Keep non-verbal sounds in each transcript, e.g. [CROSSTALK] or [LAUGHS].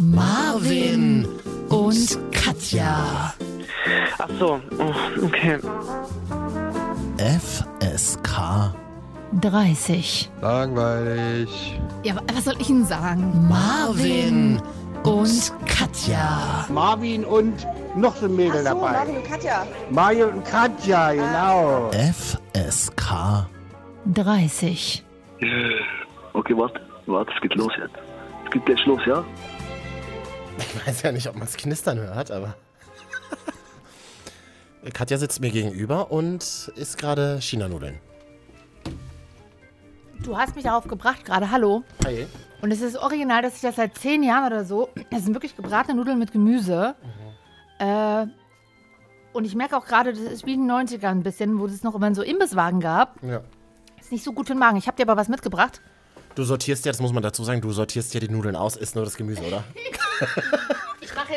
Marvin und Katja. Ach so, oh, okay. FSK 30. Langweilig. Ja, wa- was soll ich Ihnen sagen? Marvin und Katja. Marvin und noch so ein Mädel Ach so, dabei. Marvin und Katja. Mario und Katja, genau. FSK 30. Okay, warte, warte, es geht los jetzt. Es geht gleich los, ja? Ich weiß ja nicht, ob man es knistern hört, aber. [LAUGHS] Katja sitzt mir gegenüber und isst gerade Chinanudeln. Du hast mich darauf gebracht gerade, hallo. Hi. Und es ist original, dass ich das seit zehn Jahren oder so, das sind wirklich gebratene Nudeln mit Gemüse. Äh, und ich merke auch gerade, das ist wie in den 90ern ein bisschen, wo es noch immer so Imbisswagen gab. Ja. Ist nicht so gut für den Magen. Ich habe dir aber was mitgebracht. Du sortierst ja, das muss man dazu sagen, du sortierst ja die Nudeln aus, isst nur das Gemüse, oder? [LAUGHS] Ich mache.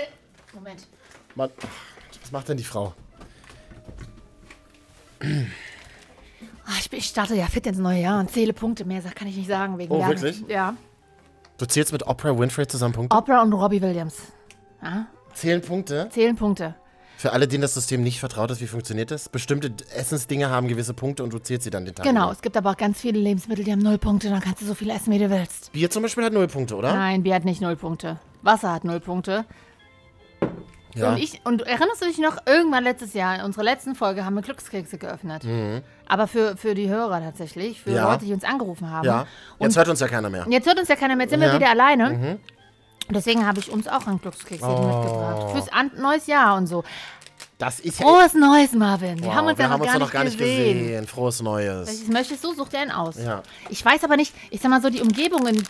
Moment. Man, was macht denn die Frau? Ah, ich, bin- ich starte ja fit ins neue Jahr und zähle Punkte. Mehr kann ich nicht sagen. Wegen Oh, Lernen. wirklich? Ja. Du zählst mit Oprah Winfrey zusammen Punkte? Oprah und Robbie Williams. Ja, Zählen Punkte? zählen Punkte. Für alle, denen das System nicht vertraut ist, wie funktioniert das? Bestimmte Essensdinge haben gewisse Punkte und du zählst sie dann den Tag. Genau, über. es gibt aber auch ganz viele Lebensmittel, die haben null Punkte. Dann kannst du so viel essen, wie du willst. Bier zum Beispiel hat null Punkte, oder? Nein, Bier hat nicht null Punkte. Wasser hat null Punkte. Ja. Und, ich, und erinnerst du dich noch, irgendwann letztes Jahr, in unserer letzten Folge, haben wir Glückskekse geöffnet. Aber für, für die Hörer tatsächlich, für Mhm. Ja. Leute, die uns angerufen haben. ja. Und Jetzt hört uns ja keiner mehr. jetzt hört uns ja keiner mehr, jetzt sind Ja. Mhm. wir wieder alleine. Und deswegen habe ich uns auch einen Glückskeks hier Oh. mitgebracht. Fürs an neues Jahr und so. Das ist. Frohes Neues, Marvin. Wir Wow, haben uns wir ja noch, haben gar, noch gar nicht gesehen. gesehen. Frohes Neues. Welches möchtest du? Such dir einen aus. Ja. Ich weiß aber nicht, ich sag mal so, die Umgebung, in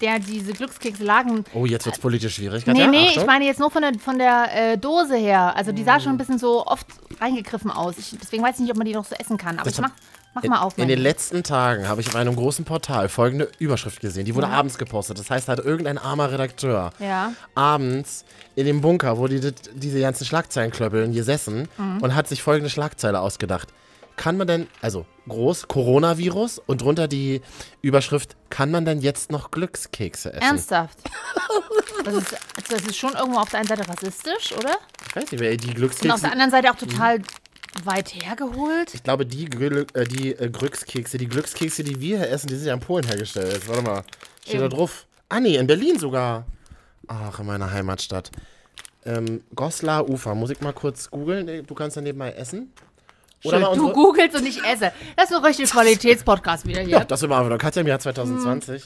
der diese Glückskekse lagen. Oh, jetzt wird's politisch schwierig. Nee, Katja. nee, Achtung. ich meine jetzt nur von der, von der äh, Dose her. Also die sah schon ein bisschen so oft reingegriffen aus. Ich, deswegen weiß ich nicht, ob man die noch so essen kann. Aber Das ich mach, mach mal auf. in den letzten Tagen habe ich auf einem großen Portal folgende Überschrift gesehen. Die wurde abends gepostet. Das heißt, da hat irgendein armer Redakteur Ja. abends in dem Bunker, wo die dit- diese ganzen Schlagzeilen klöppeln, gesessen Mhm. und hat sich folgende Schlagzeile ausgedacht. Kann man denn, also groß, Coronavirus und drunter die Überschrift, kann man denn jetzt noch Glückskekse essen? Ernsthaft. [LAUGHS] Das ist, das ist schon irgendwo auf der einen Seite rassistisch, oder? Ich weiß nicht, wer die Und auf Glückskekse... der anderen Seite auch total weit hergeholt. Ich glaube, die, Glück, äh, die äh, Glückskekse, die Glückskekse, die wir hier essen, die sind ja in Polen hergestellt. Warte mal. Steht da Eben. drauf. Ah, nee, in Berlin sogar. Ach, in meiner Heimatstadt. Ähm, Goslar Ufer. Muss ich mal kurz googeln? Du kannst daneben mal essen. Oder du unsere, googelst und ich esse. Das ist ein richtig Qualitätspodcast wieder hier. Ja, das immer wieder. Katja im Jahr 2020.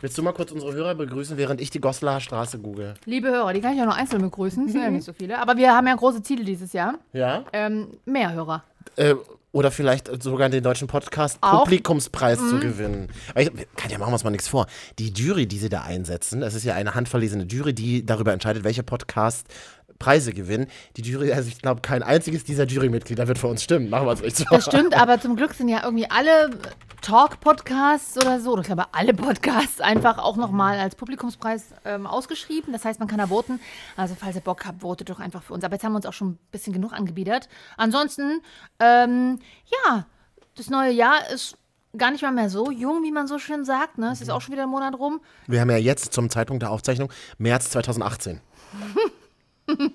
Willst du mal kurz unsere Hörer begrüßen, während ich die Goslar Straße google? Liebe Hörer, die kann ich ja noch einzeln begrüßen. Es sind ja nicht so viele. Aber wir haben ja große Ziele dieses Jahr. Ja? Ähm, mehr Hörer. Äh, oder vielleicht sogar den deutschen Podcast Auch. Mhm. Publikumspreis zu gewinnen. Weil ich, Katja, machen wir uns mal nichts vor. Die Jury, die sie da einsetzen, das ist ja eine handverlesene Jury, die darüber entscheidet, welche Podcast Preise gewinnen. Die Jury, also ich glaube, kein einziges dieser Jurymitglieder wird für uns stimmen. Machen wir uns nichts vor. Das stimmt, aber zum Glück sind ja irgendwie alle Talk-Podcasts oder so, oder ich glaube alle Podcasts einfach auch nochmal als Publikumspreis ähm, ausgeschrieben. Das heißt, man kann da voten. Also falls ihr Bock habt, votet doch einfach für uns. Aber jetzt haben wir uns auch schon ein bisschen genug angebiedert. Ansonsten, ähm, ja, das neue Jahr ist gar nicht mal mehr so jung, wie man so schön sagt. Ne? Es ist auch schon wieder ein Monat rum. Wir haben ja jetzt zum Zeitpunkt der Aufzeichnung März 2018. [LAUGHS] [LAUGHS]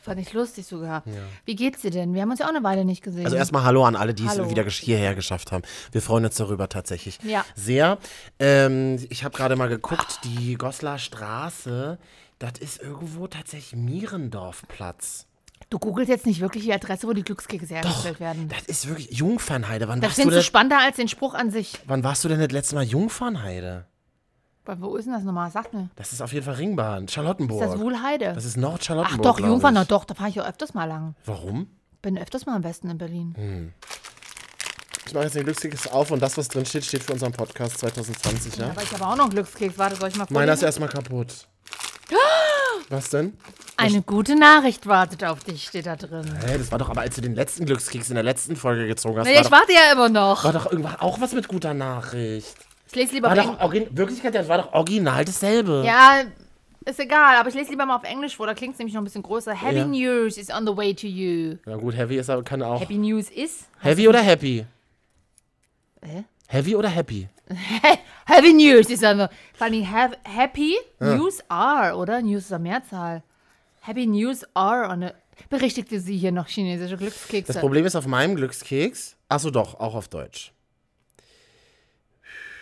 Fand ich lustig sogar. Wie geht's dir denn? Wir haben uns ja auch eine Weile nicht gesehen. Also erstmal Hallo an alle, die es Hallo. wieder gesch- hierher geschafft haben. Wir freuen uns darüber tatsächlich Ja. sehr. Ähm, ich habe gerade mal geguckt, die Goslar Straße, das ist irgendwo tatsächlich Mierendorfplatz. du googelst jetzt nicht wirklich die Adresse, wo die Glückskekse hergestellt werden. Das ist wirklich Jungfernheide. Wann Das warst, du denn, spannender als den Spruch an sich. wann warst du denn das letzte Mal Jungfernheide? Wo ist denn das nochmal? Sag mir. Das ist auf jeden Fall Ringbahn, Charlottenburg. Ist das Wuhlheide? Das ist Ach Nordcharlottenburg. doch, glaub Jungfern, na doch, da fahre ich ja öfters mal lang. Warum? Bin öfters mal am besten in Berlin. Hm. Ich mache jetzt den Glückskeks auf und das, was drin steht, steht für unseren Podcast 2020, ja? Aber ich habe auch noch einen Glückskeks. Warte, soll ich mal Meiner ist vorlesen? erstmal kaputt. [GASPS] Was denn? Eine gute Nachricht wartet auf dich, steht da drin. Hä, das war doch aber, als du den letzten Glückskeks in der letzten Folge gezogen hast, Nee, ich doch, warte ja immer noch. war doch irgendwas auch was mit guter Nachricht. Ich lese lieber War auf doch Englisch. origin Wirklichkeit, das war doch original dasselbe. Ja, ist egal, aber ich lese lieber mal auf Englisch vor, da klingt es nämlich noch ein bisschen größer. Happy Ja. News is on the way to you. Na gut, Heavy ist aber kann auch. Heavy, Happy News is. oder Happy? Hä? Heavy oder happy? [LAUGHS] Heavy News ist aber. Vor allem Happy News are, oder? News ist eine Mehrzahl. Happy News are. Und berichtigte sie hier noch chinesische Glückskekse. Das Problem ist auf meinem Glückskeks. Achso, doch, auch auf Deutsch.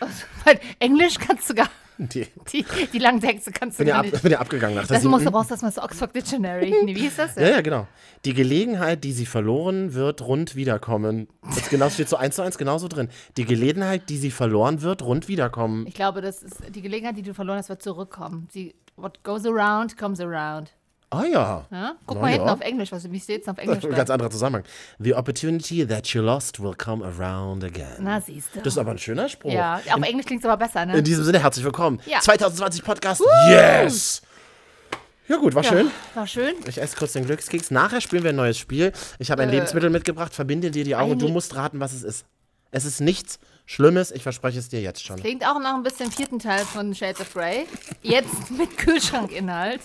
[LAUGHS] Weil Englisch kannst du gar. [LAUGHS] Die, Die, die langen Texte kannst du bin, ja gar ab, nicht. bin ja abgegangen nach der Das musst du brauchst erstmal das Oxford Dictionary. Nee, [LAUGHS] wie hieß das? Ja, ja, genau. Die Gelegenheit, die sie verloren wird, rund wiederkommen. Das genau steht so eins zu eins genauso drin. Die Gelegenheit, die sie verloren wird, rund wiederkommen. Ich glaube, das ist die Gelegenheit, die du verloren hast, wird zurückkommen. Sie, what goes around, comes around. Ah ja. Ja? Guck Na mal hinten ja. auf Englisch, was wie steht's auf Das Englisch? ganz anderer Zusammenhang. The opportunity that you lost will come around again. Na, siehst du. Das ist aber ein schöner Spruch. ja, auf Englisch klingt es aber besser, ne? In diesem Sinne, herzlich willkommen. Ja. 2020 Podcast. Yes! Ja gut, war schön. War schön. Ich esse kurz den Glückskeks. Nachher spielen wir ein neues Spiel. Ich habe ein Lebensmittel mitgebracht. Verbinde dir die Augen und du Äh. musst raten, was es ist. Es ist nichts Schlimmes. Ich verspreche es dir jetzt schon. Klingt auch nach ein bisschen vierten Teil von Shades of Grey. Jetzt mit Kühlschrankinhalt.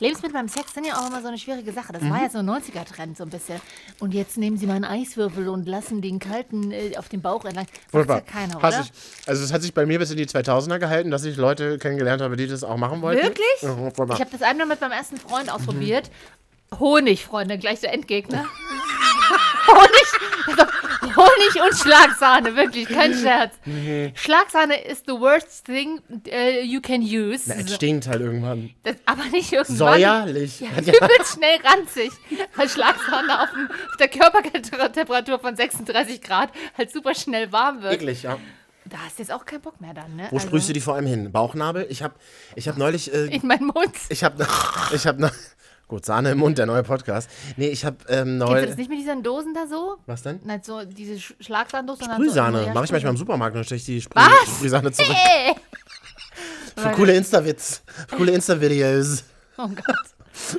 Lebensmittel beim Sex sind ja auch immer so eine schwierige Sache. Das Mhm. war ja so ein 90er-Trend so ein bisschen. Und jetzt nehmen sie mal einen Eiswürfel und lassen den kalten äh, auf dem Bauch entlang. Macht ja Wunderbar. keiner, Hass oder? ich. Also es hat sich bei mir bis in die 2000er gehalten, dass ich Leute kennengelernt habe, die das auch machen wollten. Wirklich? Wunderbar. Ich habe das einmal mit meinem ersten Freund ausprobiert. Honig, Freunde, gleich der Endgegner. [LAUGHS] Honig, also Honig und Schlagsahne, wirklich, kein Scherz. Schlagsahne ist the worst thing uh, you can use. Na, es stinkt halt irgendwann. Das, aber nicht irgendwann. Säuerlich. Ja, ja- [LAUGHS] übelst schnell ranzig, weil Schlagsahne auf, dem, auf der Körpertemperatur von 36 Grad halt super schnell warm wird. Eklig, ja. Da hast du jetzt auch keinen Bock mehr dann, ne? Wo sprühst du die vor allem hin? Bauchnabel? Ich habe ich hab neulich... Äh, In meinen Mund. ich habe... [LAUGHS] Ich habe noch... Gut, Sahne im Mund, der neue Podcast. Nee, ich habe ähm, du neulich... das nicht mit diesen Dosen da so? Was denn? Nicht so diese Sch- Schlagsahndose. Sprühsahne. So, ja, Mache ich manchmal im. Supermarkt und stelle ich die Sprüh Was? Sprühsahne zurück. [LAUGHS] Ey! Für coole Insta-Witz. Für coole Insta-Videos. Oh Gott. [LAUGHS]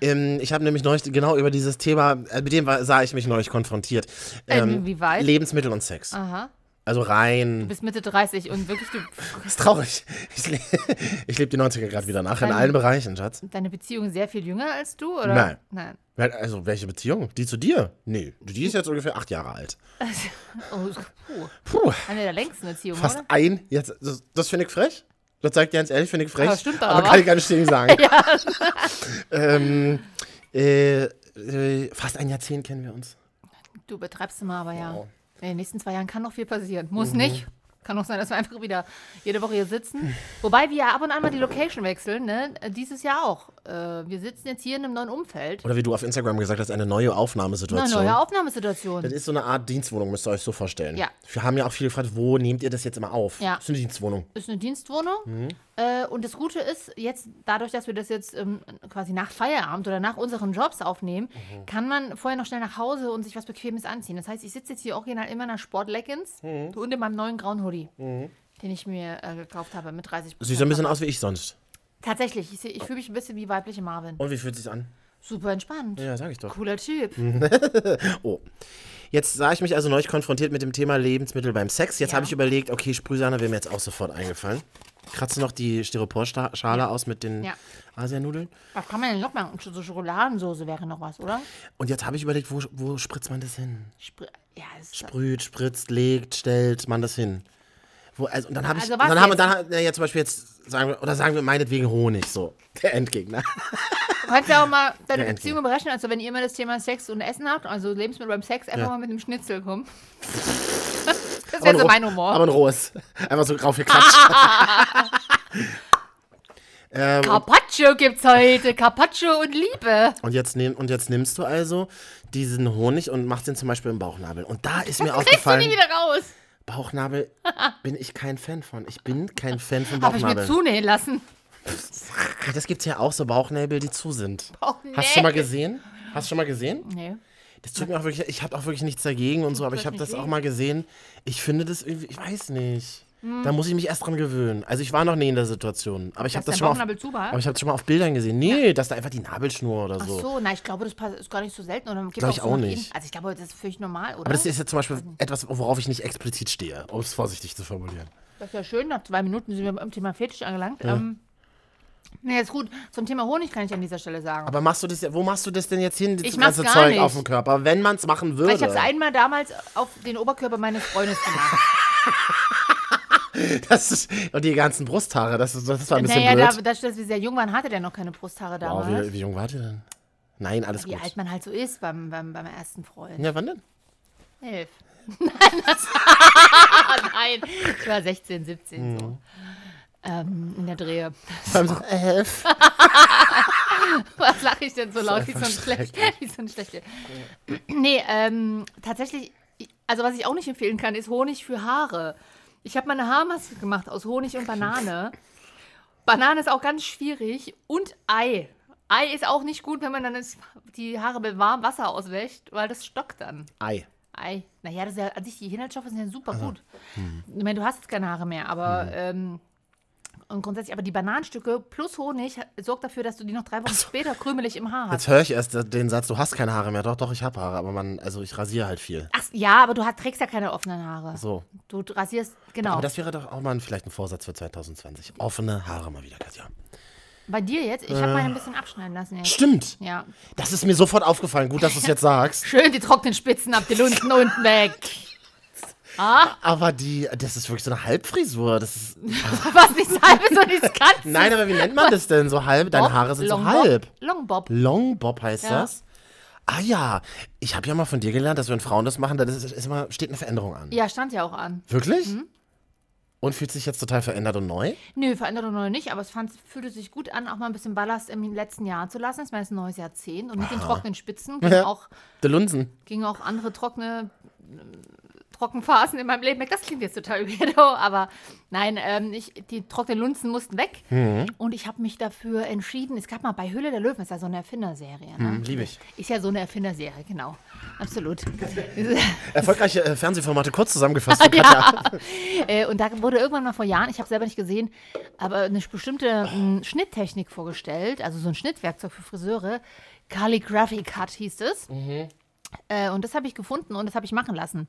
Ähm, ich habe nämlich neulich genau über dieses Thema, äh, mit dem war, sah ich mich neulich konfrontiert. Ähm, inwieweit? Lebensmittel und Sex. Aha. Also rein. Du bist Mitte 30 und wirklich, du, [LAUGHS] ist traurig. Ich, le [LAUGHS] ich lebe die 90er gerade wieder nach, in Dein- allen Bereichen, Schatz. deine Beziehung sehr viel jünger als du? Oder? Nein. Nein. Also, welche Beziehung? Die zu dir? Nee, die ist jetzt ungefähr acht Jahre alt. [LAUGHS] Oh, puh. Puh, Eine der längsten Beziehungen, fast oder? ein. Jetzt, das, das finde ich frech. Das sagt dir ganz ehrlich, finde ich frech. Aber stimmt aber aber. kann ich gar nicht stehen sagen. ähm, äh, äh, fast ein Jahrzehnt kennen wir uns. Du betreibst immer, aber ja. Wow. In den nächsten zwei Jahren kann noch viel passieren. Muss Mhm. nicht. Kann auch sein, dass wir einfach wieder jede Woche hier sitzen. Wobei wir ja ab und an mal die Location wechseln, ne? Dieses Jahr auch. Äh, wir sitzen jetzt hier in einem neuen Umfeld. Oder wie du auf Instagram gesagt hast, eine neue Eine Aufnahmesituation. neue Aufnahmesituation. Das ist so eine Art Dienstwohnung, müsst ihr euch so vorstellen. Ja. Wir haben ja auch viele gefragt, wo nehmt ihr das jetzt immer auf? Ja. Das ist eine Dienstwohnung. ist eine Dienstwohnung. Mhm. Äh, und das Gute ist, jetzt dadurch, dass wir das jetzt ähm, quasi nach Feierabend oder nach unseren Jobs aufnehmen, Mhm. kann man vorher noch schnell nach Hause und sich was Bequemes anziehen. Das heißt, ich sitze jetzt hier original immer in einer Sportleggings Mhm. und in meinem neuen grauen Hoodie, den ich mir äh, gekauft habe mit 30 Sieht so ein bisschen aus wie ich sonst. Tatsächlich, ich, ich fühle mich ein bisschen wie weibliche Marvin. Und wie fühlt sich's an? Super entspannt. Ja, sag ich doch. Cooler Typ. [LAUGHS] Oh. Jetzt sah ich mich also neulich konfrontiert mit dem Thema Lebensmittel beim Sex. Jetzt Ja. habe ich überlegt, okay, Sprühsahne wäre mir jetzt auch sofort eingefallen. Kratzt du noch die Styroporschale aus mit den Ja. Asianudeln? Was kann man denn noch machen? So Schokoladensoße wäre noch was, oder? Und jetzt habe ich überlegt, wo, wo spritzt man das hin? Spr ja, Sprüht, spritzt, legt, stellt man das hin? Wo, also, und dann habe ich, Also dann haben wir, jetzt? dann, ja, zum Beispiel jetzt, sagen wir, oder sagen wir meinetwegen Honig, so, [LAUGHS] der Endgegner. Du kannst ja auch mal [LAUGHS] deine Beziehung berechnen. Also, wenn ihr immer das Thema Sex und Essen habt, also Lebensmittel beim Sex, einfach Ja. mal mit einem Schnitzel kommen. [LAUGHS] Das wäre so mein Humor. Aber ein rohes. Einfach so drauf geklatscht. ähm, Carpaccio gibt's heute. Carpaccio und Liebe. und, jetzt nehm, und jetzt nimmst du also diesen Honig und machst den zum Beispiel im Bauchnabel. Und da ist mir Kriegst du nie aufgefallen, wieder raus. Bauchnabel [LAUGHS] bin ich kein Fan von. Ich bin kein Fan von Habe ich mir Bauchnabel. zunähen lassen. Das gibt's ja auch so Bauchnäbel, die zu sind. Bauchnäbel. Hast du schon mal gesehen? Hast du schon mal gesehen? Nee. Das tut mir auch wirklich, ich habe auch wirklich nichts dagegen und so, aber ich habe das auch mal gesehen. Ich finde das irgendwie, ich weiß nicht. Da muss ich mich erst dran gewöhnen. Also ich war noch nie in der Situation, aber ich habe das schon mal auf, Bauchnabel zu war? aber ich habe schon mal auf Bildern gesehen. Nee, dass da einfach die Nabelschnur oder Ach so. so, na, ich glaube, das ist gar nicht so selten. Oder gibt Glaub ich so auch nicht. Also, ich glaube, das ist völlig normal, oder? Aber das ist ja zum Beispiel etwas, worauf ich nicht explizit stehe, um es vorsichtig zu formulieren. Das ist ja schön. Nach zwei Minuten sind wir beim Thema Fetisch angelangt. Ähm, Nee, ist gut. Zum Thema Honig kann ich an dieser Stelle sagen. Aber machst du das, ja- wo machst du das denn jetzt hin, das ganze gar Zeug nicht. auf dem Körper, wenn man es machen würde? ich habe es einmal damals auf den Oberkörper meines Freundes gemacht. [LAUGHS] [LAUGHS] Das ist, und die ganzen Brusthaare, das, ist, das war ein bisschen naja, da, blöd. dadurch, dass wir sehr jung waren, hatte der noch keine Brusthaare wow, damals. wie, wie jung war der denn? Nein, alles wie gut. alt man halt so ist beim, beim, beim ersten Freund. Ja, wann denn? Elf. [LAUGHS] Nein, das [LAUGHS] Nein, ich war 16, 17 Mhm. so. Ähm, in der Drehe. Beim so elf. Was lache ich denn so laut? Wie so ein schlecht. Wie so ein schlechte. Nee, ähm, tatsächlich, also was ich auch nicht empfehlen kann, ist Honig für Haare. Ich habe mal eine Haarmaske gemacht aus Honig und Banane. [LAUGHS] Banane ist auch ganz schwierig. Und Ei. Ei ist auch nicht gut, wenn man dann die Haare mit warmem Wasser auswäscht, weil das stockt dann. Ei. Ei. Naja, das ist ja, an sich, die Inhaltsstoffe sind ja super gut. Hm. Ich meine, du hast jetzt keine Haare mehr, aber ähm, und grundsätzlich, aber die Bananenstücke plus Honig sorgt dafür, dass du die noch drei Wochen später krümelig im Haar hast. Jetzt höre ich erst den Satz, du hast keine Haare mehr. Doch, doch, ich habe Haare, aber man, also ich rasiere halt viel. Ach, ja, aber du hast, trägst ja keine offenen Haare. So. Du rasierst, genau. Aber das wäre doch auch mal vielleicht ein Vorsatz für 2020. Offene Haare mal wieder, Katja. Bei dir jetzt? Ich habe meine ein bisschen abschneiden lassen jetzt. Stimmt. Ja. Das ist mir sofort aufgefallen. Gut, dass du es jetzt sagst. [LAUGHS] Schön die trockenen Spitzen ab, die Lunten unten weg. Ah, Aber die, das ist wirklich so eine Halbfrisur. Das ist, [LAUGHS] was nichts halbes und nichts Ganzes. [LAUGHS] nein, aber wie nennt man das denn? So halb? Deine Bob, Haare sind so Long halb. Bob, Long Bob. Long Bob heißt Ja. das? Ah ja, ich habe ja mal von dir gelernt, dass wenn Frauen das machen, dann ist, ist immer, steht eine Veränderung an. Ja, stand ja auch an. Wirklich? Mhm. Und fühlt sich jetzt total verändert und neu? Nö, Veränderung noch nicht, aber es fand, fühlte sich gut an, auch mal ein bisschen Ballast im letzten Jahr zu lassen. Es war jetzt ein neues Jahrzehnt und mit den trockenen Spitzen [LAUGHS] gingen Ja. auch, Der Lunsen. gingen auch andere trockene Trockenphasen in meinem Leben weg. Das klingt jetzt total [LAUGHS] weirdo, aber nein, ähm, ich, die trockenen Lunzen mussten weg. Mhm. Und ich habe mich dafür entschieden, es gab mal bei Hülle der Löwen, ist ja so eine Erfinderserie. Ne? Liebe ich. Ist ja so eine Erfinderserie, genau. Absolut. [LAUGHS] [LAUGHS] Erfolgreiche äh, Fernsehformate kurz zusammengefasst Katja. Äh, und da wurde irgendwann mal vor Jahren, ich habe selber nicht gesehen, aber eine bestimmte m, Schnitttechnik vorgestellt, also so ein Schnittwerkzeug für Friseure. Calligraphy Cut hieß es. Äh, und das habe ich gefunden und das habe ich machen lassen.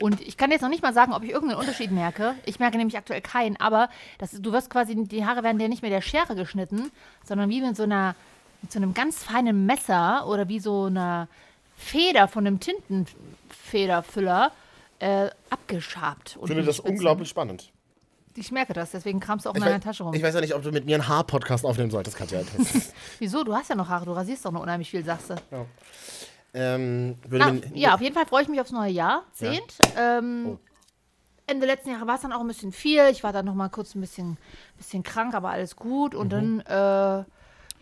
Und ich kann jetzt noch nicht mal sagen, ob ich irgendeinen Unterschied merke. Ich merke nämlich aktuell keinen, aber das, du wirst quasi, die Haare werden dir nicht mehr der Schere geschnitten, sondern wie mit so einer, mit so einem ganz feinen Messer oder wie so einer Feder von einem Tintenfederfüller äh, abgeschabt. Ich finde das unglaublich spannend. Ich merke das, deswegen kramst du auch in deiner Tasche rum. ich weiß ja nicht, ob du mit mir einen Haar-Podcast aufnehmen solltest, Katja. [LAUGHS] [LAUGHS] Wieso? Du hast ja noch Haare, du rasierst doch noch unheimlich viel, sagst du. Ähm, würde Na, ja, auf jeden Fall freue ich mich aufs neue Jahr. Zehnt. Ähm, Ende letzten Jahre war es dann auch ein bisschen viel. Ich war dann noch mal kurz ein bisschen, bisschen krank, aber alles gut. Und dann, äh,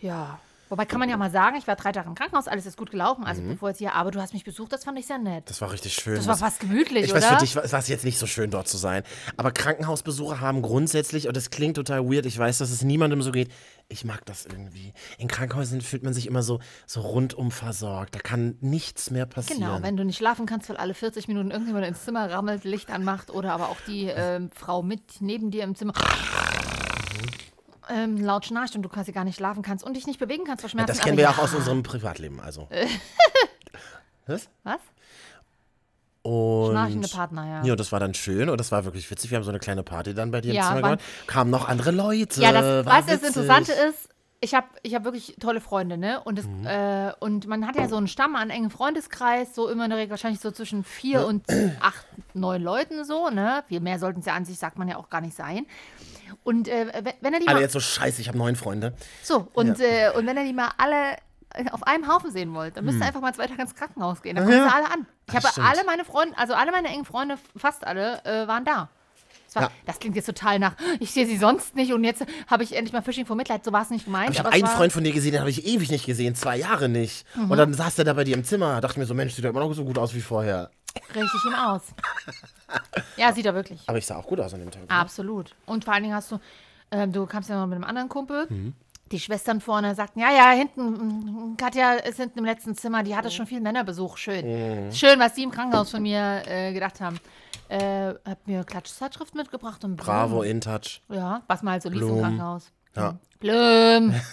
ja. Wobei kann man ja mal sagen, ich war drei Tage im Krankenhaus, alles ist gut gelaufen. Also bevor jetzt hier, aber du hast mich besucht, das fand ich sehr nett. Das war richtig schön. Das war fast gemütlich, ich oder? weiß, für dich war es jetzt nicht so schön, dort zu sein. Aber Krankenhausbesuche haben grundsätzlich, und das klingt total weird, ich weiß, dass es niemandem so geht, ich mag das irgendwie. In Krankenhäusern fühlt man sich immer so, so rundum versorgt. Da kann nichts mehr passieren. Genau, wenn du nicht schlafen kannst, weil alle 40 Minuten irgendjemand ins Zimmer rammelt, Licht anmacht oder aber auch die ähm, Frau mit neben dir im Zimmer ähm, laut schnarcht und du quasi gar nicht schlafen kannst und dich nicht bewegen kannst vor Schmerzen. das kennen wir ja ja auch aus unserem Privatleben. Also. [LAUGHS] Was? Was? Und Schnarchende Partner, ja. Ja, das war dann schön und das war wirklich witzig. Wir haben so eine kleine Party dann bei dir Ja, im Zimmer waren- gemacht. Kamen noch andere Leute. Ja, das, war weißt du, das witzig. Interessante ist, ich habe ich hab wirklich tolle Freunde, ne? Und, das, Mhm. äh, und man hat ja so einen Stamm an engen Freundeskreis, so immer in der Regel wahrscheinlich so zwischen vier und acht, neun Leuten so, ne? Viel mehr sollten es ja an sich, sagt man ja auch gar nicht sein. Und äh, wenn- er die Alle mal, jetzt so scheiße, ich habe neun Freunde. so, und, äh, und wenn er die mal alle äh, auf einem Haufen sehen wollt, dann müsst ihr einfach mal zwei Tage ins Krankenhaus gehen. Dann kommen sie alle an. Ich habe stimmt. alle meine Freunde, also alle meine engen Freunde, fast alle, äh, waren da. Das, war, Ja. das klingt jetzt total nach, ich sehe sie sonst nicht und jetzt habe ich endlich mal Fishing vor Mitleid. So war es nicht gemeint. Ich habe einen Freund von dir gesehen, den habe ich ewig nicht gesehen, zwei Jahre nicht. Mhm. Und dann saß der da bei dir im Zimmer. Dachte mir so, Mensch, sieht er immer noch so gut aus wie vorher. Richtig ihm aus. ja, sieht er wirklich. Aber ich sah auch gut aus an dem Tag. ne? Absolut. Und vor allen Dingen hast du, ähm, du kamst ja noch mit einem anderen Kumpel. Mhm. Die Schwestern vorne sagten, ja, ja, hinten, mm, Katja ist hinten im letzten Zimmer, die hatte schon viel Männerbesuch. Schön. Mhm. Schön, was die im Krankenhaus von mir äh, gedacht haben. Äh, hab mir Klatschzeitschrift mitgebracht und Bravo, Blumen. in touch. Ja, was halt so liest im. Krankenhaus. Ja. Blum. [LAUGHS]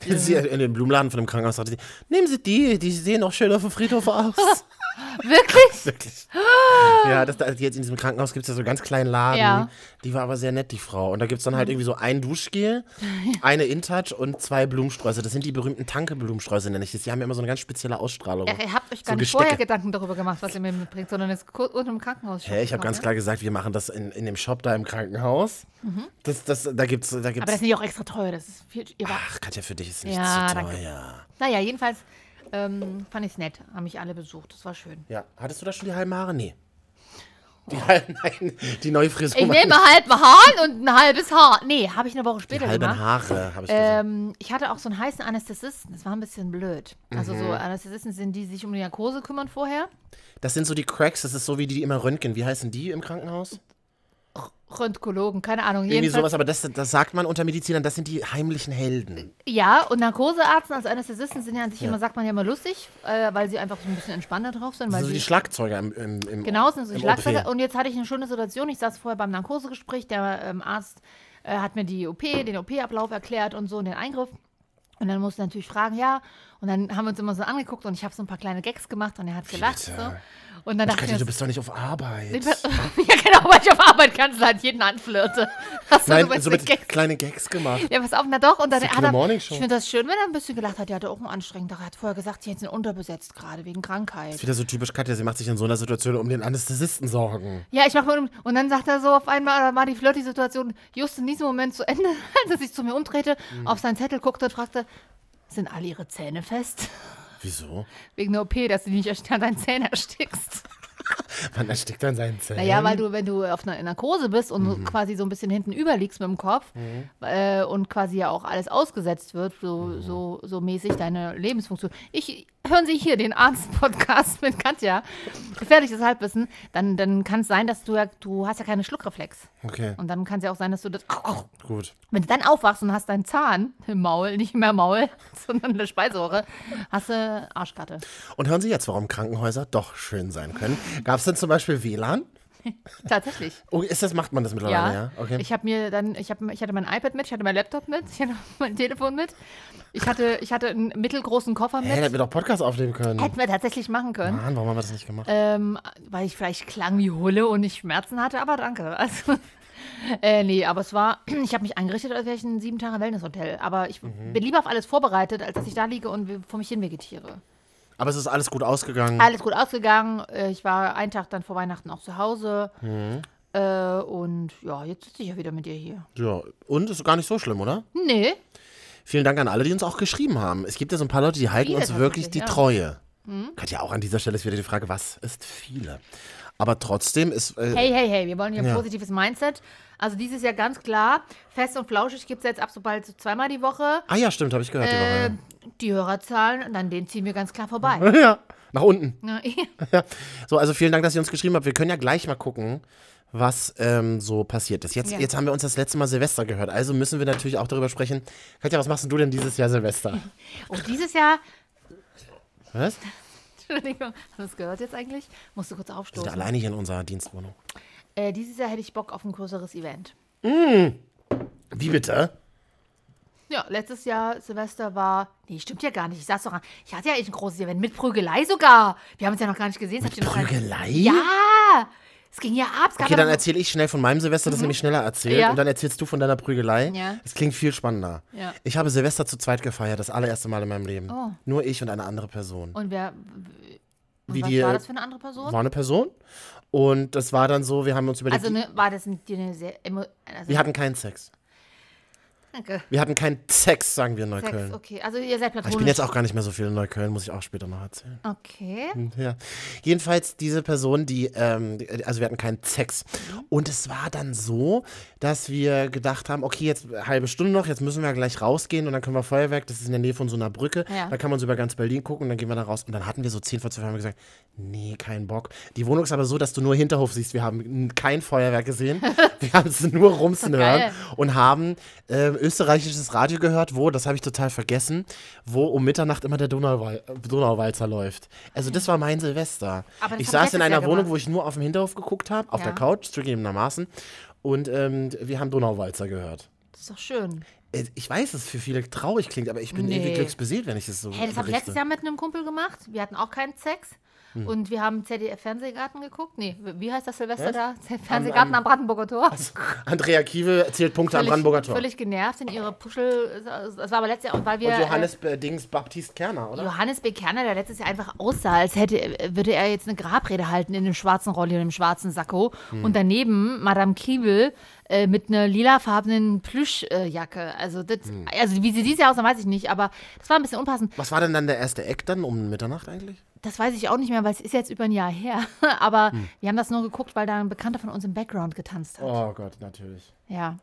Sie in dem Blumenladen von dem Krankenhaus sagte sie, nehmen Sie die, die sehen auch schön auf dem Friedhof aus. Wirklich? [LAUGHS] Wirklich. Ja, das, da- jetzt in diesem Krankenhaus gibt es ja so einen ganz kleinen Laden. Ja. Die war aber sehr nett, die Frau. Und da gibt es dann halt irgendwie so ein Duschgel, [LAUGHS] eine InTouch und zwei Blumensträuße. Das sind die berühmten Tanke-Blumensträuße, nenne ich das. Die haben ja immer so eine ganz spezielle Ausstrahlung. Ja, ihr habt euch gar So nicht Gestecke. vorher Gedanken darüber gemacht, was ihr mir mitbringt, sondern jetzt kurz unten im Krankenhaus. Hä, ich habe ganz klar gesagt, wir machen das in, in dem Shop da im Krankenhaus. Das, das, da gibt's, da Mhm. Aber gibt's. das ist nicht auch extra teuer. Das ist viel. Ach, Katja, für dich ist nicht Ja, zu danke. teuer. naja, jedenfalls ähm, fand ich es nett. Haben mich alle besucht. Das war schön. Ja, hattest du da schon die halben Haare? Nee. Die, halben, [LAUGHS] nein, die neue Frisur. Ich nehme halb Haar und ein halbes Haar. Nee, habe ich eine Woche die später halben gemacht. Haare, habe ich. Ähm, ich hatte auch so einen heißen Anästhesisten. Das war ein bisschen blöd. Also Mhm. so Anästhesisten sind die, die sich um die Narkose kümmern vorher. Das sind so die Cracks, das ist so wie die, die immer röntgen. Wie heißen die im Krankenhaus? Röntgologen, keine Ahnung. Irgendwie sowas, aber das, das sagt man unter Medizinern, das sind die heimlichen Helden. Ja, und Narkoseärzte als Anästhesisten sind ja an sich immer, sagt man ja immer lustig, äh, weil sie einfach so ein bisschen entspannter drauf sind. Weil so sie die Schlagzeuger im, im, im Genau, sind so die Schlagzeuger. OP. Und jetzt hatte ich eine schöne Situation. Ich saß vorher beim Narkosegespräch. Der ähm, Arzt äh, hat mir die OP, den OP-Ablauf erklärt und so und den Eingriff. Und dann musste er natürlich fragen, ja. Und dann haben wir uns immer so angeguckt und ich habe so ein paar kleine Gags gemacht und er hat gelacht. So. Und dann dachte Katja, ich, du mir, bist doch nicht auf Arbeit. [LAUGHS] ja genau, weil ich auf Arbeit kannst du halt jeden anflirte. [LAUGHS] Hast du Nein, so so mit Gags kleine Gags gemacht. ja, pass auf, na doch. Und dann hat er, ich finde das schön, wenn er ein bisschen gelacht hat. Der hatte auch einen anstrengenden Tag. Er hat vorher gesagt, sie sind unterbesetzt gerade wegen Krankheit. Ist wieder so typisch Katja, sie macht sich in so einer Situation um den Anästhesisten Sorgen. Ja, ich mach mal um. Und dann sagt er so auf einmal, da war die Flirty-Situation just in diesem Moment zu Ende, [LAUGHS] als er sich zu mir umdrehte, Mhm. auf seinen Zettel guckte und fragte, sind alle ihre Zähne fest? [LAUGHS] Wieso? Wegen der OP, dass du nicht erst- an deinen Zähnen erstickst. [LAUGHS] Man erstickt an seinen Zähnen. Naja, weil du, wenn du auf einer Narkose bist und Mhm. quasi so ein bisschen hinten überliegst mit dem Kopf äh, und quasi ja auch alles ausgesetzt wird, so, Mhm. so, so mäßig deine Lebensfunktion. Ich, hören Sie hier den Arzt-Podcast mit Katja, gefährliches Halbwissen, dann, dann kann es sein, dass du ja, du hast ja keine Schluckreflex. Okay, Und dann kann es ja auch sein, dass du das, gut. wenn du dann aufwachst und hast deinen Zahn im Maul, nicht mehr Maul, [LAUGHS] sondern eine Speiseröhre, hast du Arschkarte. Und hören Sie jetzt, warum Krankenhäuser doch schön sein können. Gab es denn zum Beispiel WLAN? [LAUGHS] Tatsächlich. Oh, ist das, macht man das mittlerweile, ja? Okay. Ich habe mir dann, ich, hab, ich hatte mein iPad mit, ich hatte mein Laptop mit, ich hatte [LAUGHS] mein Telefon mit. Ich hatte, ich hatte einen mittelgroßen Koffer mit. Hä, hätten wir doch Podcast aufnehmen können. Hätten wir tatsächlich machen können. Mann, warum haben wir das nicht gemacht? Ähm, weil ich vielleicht klang wie Hulle und nicht Schmerzen hatte, aber danke. [LAUGHS] Also, äh, nee, aber es war, [CLEARS THROAT] ich habe mich eingerichtet, als wäre ich ein sieben Tage Wellness-Hotel. Aber ich Mhm. bin lieber auf alles vorbereitet, als dass ich da liege und vor mich hin vegetiere. Aber es ist alles gut ausgegangen. Alles gut ausgegangen. Äh, Ich war einen Tag dann vor Weihnachten auch zu Hause. Mhm. Äh, und ja, jetzt sitze ich ja wieder mit dir hier. Ja, und ist gar nicht so schlimm, oder? Nee. Vielen Dank an alle, die uns auch geschrieben haben. Es gibt ja so ein paar Leute, die halten Viele uns wirklich die ja. Mhm. Treue. Katja, auch an dieser Stelle ist wieder die Frage, was ist viele? Aber trotzdem ist. Äh, Hey, hey, hey, wir wollen hier ein Ja. positives Mindset. Also dieses Jahr ganz klar, fest und flauschig gibt es jetzt ab sobald so zweimal die Woche. Ah ja, stimmt, habe ich gehört die Äh, Woche. die Hörerzahlen, und an denen ziehen wir ganz klar vorbei. [LAUGHS] Ja, nach unten. [LAUGHS] Ja, Ja. So, also vielen Dank, dass ihr uns geschrieben habt. Wir können ja gleich mal gucken, was ähm, so passiert ist. Jetzt, Ja. jetzt haben wir uns das letzte Mal Silvester gehört. Also müssen wir natürlich auch darüber sprechen. Katja, was machst denn du denn dieses Jahr Silvester? [LAUGHS] Und dieses Jahr, Was? [LAUGHS] Entschuldigung, hast du das gehört jetzt eigentlich? Musst du kurz Wir sind aufstoßen. alleine hier in unserer Dienstwohnung. Äh, dieses Jahr hätte ich Bock auf ein größeres Event. Wie bitte? Ja, letztes Jahr Silvester war. Nee, stimmt ja gar nicht. Ich sag's doch an. Ich hatte ja echt ein großes Event mit Prügelei sogar. Wir haben uns ja noch gar nicht gesehen. Noch gar nicht- Prügelei? Ja! Es ging ja ab. Es Okay, dann erzähle ich schnell von meinem Silvester, das nämlich schneller erzählt. Mhm. Ja. Und dann erzählst du von deiner Prügelei. Ja. Das klingt viel spannender. Ja. Ich habe Silvester zu zweit gefeiert, das allererste Mal in meinem Leben. Oh. Nur ich und eine andere Person. Und wer. Und Wie was die, war das für eine andere Person? War eine Person. Und das war dann so, wir haben uns überlegt, Also ne, war das ein- die eine sehr. Also, wir hatten keinen Sex. Danke. Wir hatten keinen Sex, sagen wir in Sex, Neukölln. okay. Also ihr seid Aber platonisch. Ich bin jetzt auch gar nicht mehr so viel in Neukölln, muss ich auch später noch erzählen. Okay. Ja. Jedenfalls diese Person, die, ähm, also wir hatten keinen Sex. Und es war dann so, dass wir gedacht haben, okay, jetzt halbe Stunde noch, jetzt müssen wir gleich rausgehen und dann können wir Feuerwerk, das ist in der Nähe von so einer Brücke, Ja. da kann man so über ganz Berlin gucken und dann gehen wir da raus. Und dann hatten wir so 10 vor 12 haben wir gesagt, nee, kein Bock. Die Wohnung ist aber so, dass du nur Hinterhof siehst. Wir haben kein Feuerwerk gesehen. [LAUGHS] wir haben es nur rumsen hören und haben ähm, österreichisches Radio gehört, wo, das habe ich total vergessen, wo um Mitternacht immer der Donauwal Donauwalzer läuft. Also das war mein Silvester. Ich saß in einer Jahr Wohnung, gemacht. wo ich nur auf dem Hinterhof geguckt habe, auf Ja. der Couch, zugegebenermaßen. Und ähm, wir haben Donauwalzer gehört. Das ist doch schön. Äh, Ich weiß, dass es für viele traurig klingt, aber ich bin Nee. irgendwie glücksbeseelt, wenn ich das so Hey, das habe ich letztes Jahr mit einem Kumpel gemacht. Wir hatten auch keinen Sex. Hm. Und wir haben ZDF-Fernsehgarten geguckt. Nee, wie heißt das Silvester da? Fernsehgarten am, Brandenburger Tor. Andrea Kiewel zählt Punkte am Brandenburger Tor. Völlig genervt in ihre Puschel. Das war aber letztes Jahr, weil wir. Und Johannes äh, Dings Baptist Kerner, oder? Johannes B. Kerner, der letztes Jahr einfach aussah, als hätte, würde er jetzt eine Grabrede halten in dem schwarzen Rolli und dem schwarzen Sakko. Hm. Und daneben Madame Kiebel äh, mit einer lilafarbenen Plüschjacke. also, das, Hm. also, wie sie dieses Jahr aussah, weiß ich nicht, aber das war ein bisschen unpassend. Was war denn dann der erste Eck dann um Mitternacht eigentlich? Das weiß ich auch nicht mehr, weil es ist jetzt über ein Jahr her. [LAUGHS] aber Hm. wir haben das nur geguckt, weil da ein Bekannter von uns im Background getanzt hat. Oh Gott, natürlich. Ja.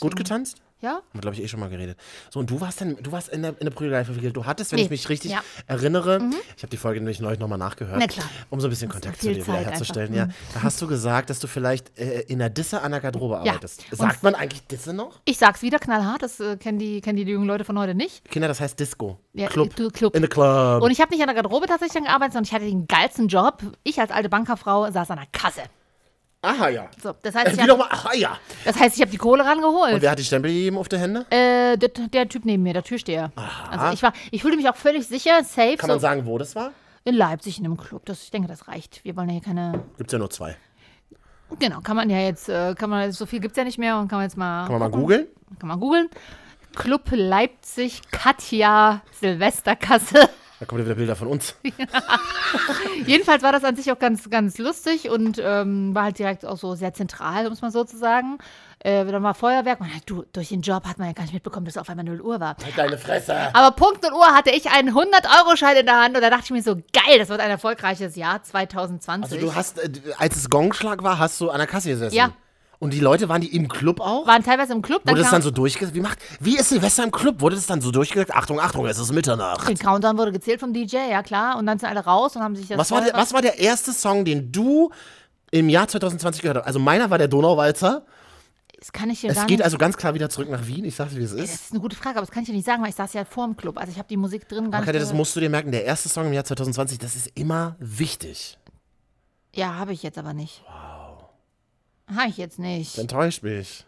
Gut getanzt? Ja? Haben wir, glaube ich, eh schon mal geredet. So, und du warst dann, du warst in der, in der Prügelei verwickelt. Du hattest, wenn Nee, ich mich richtig ja. erinnere, ich habe die Folge nämlich neulich nochmal nachgehört, Na klar. um so ein bisschen Das Kontakt zu dir wieder Zeit herzustellen. einfach. Ja, da hast du gesagt, dass du vielleicht äh, in der Disse an der Garderobe Ja. arbeitest. Und- Sagt man eigentlich Disse noch? Ich sag's wieder knallhart, das äh, kennen, die, kennen die jungen Leute von heute nicht. Kinder, das heißt Disco. Ja, Club. du- Club. In the Club. Und ich habe nicht an der Garderobe tatsächlich gearbeitet, sondern ich hatte den geilsten Job. Ich als alte Bankerfrau saß an der Kasse. Aha, ja. So, das heißt, Äh, ich hab? Aha, ja. das heißt, ich habe die Kohle Und rangeholt. wer hat die Stempel gegeben auf der Hände? Äh, der, der Typ neben mir, der Türsteher. Also ich war, ich fühlte mich auch völlig sicher, safe. Kann so man sagen, wo das war? in Leipzig in einem Club. Das, ich denke, das reicht. Wir wollen ja hier keine. Gibt's ja nur zwei. Genau, kann man ja jetzt, äh, kann man, so viel gibt's ja nicht mehr und kann man jetzt mal. Kann man mal gucken. googeln? Kann man googeln. Club Leipzig, Katja, Silvesterkasse. Da kommen ja wieder Bilder von uns. [LAUGHS] Jedenfalls war das an sich auch ganz, ganz lustig und ähm, war halt direkt auch so sehr zentral, um es mal so zu sagen. Äh, dann war Feuerwerk. Man, du, durch den Job hat man ja gar nicht mitbekommen, dass es auf einmal 0 Uhr war. Halt deine Fresse. Aber Punkt 0 Uhr hatte ich einen 100-Euro-Schein in der Hand und da dachte ich mir so, geil, das wird ein erfolgreiches Jahr 2020. Also du hast, äh, als es Gongschlag war, hast du an der Kasse gesessen. Ja. Und die Leute, waren die im Club auch? waren teilweise im Club. Wurde das kam- dann so durchgesetzt? Wie, macht, wie ist Silvester im Club? Wurde das dann so durchgesetzt? Achtung, Achtung, es ist Mitternacht. Den Countdown wurde gezählt vom DJ, ja klar. Und dann sind alle raus und haben sich das. Was war, der, was war der erste Song, den du im Jahr 2020 gehört hast? Also meiner war der Donauwalzer. Das kann ich dir Es geht also ganz klar wieder zurück nach Wien. Ich sag's, wie es das ist. ist eine gute Frage, aber das kann ich dir nicht sagen, weil ich saß ja vor dem Club. Also ich habe die Musik drin gar nicht. das musst du dir merken. Der erste Song im Jahr 2020, das ist immer wichtig. Ja, habe ich jetzt aber nicht. Wow. Habe ich jetzt nicht. Enttäuscht mich.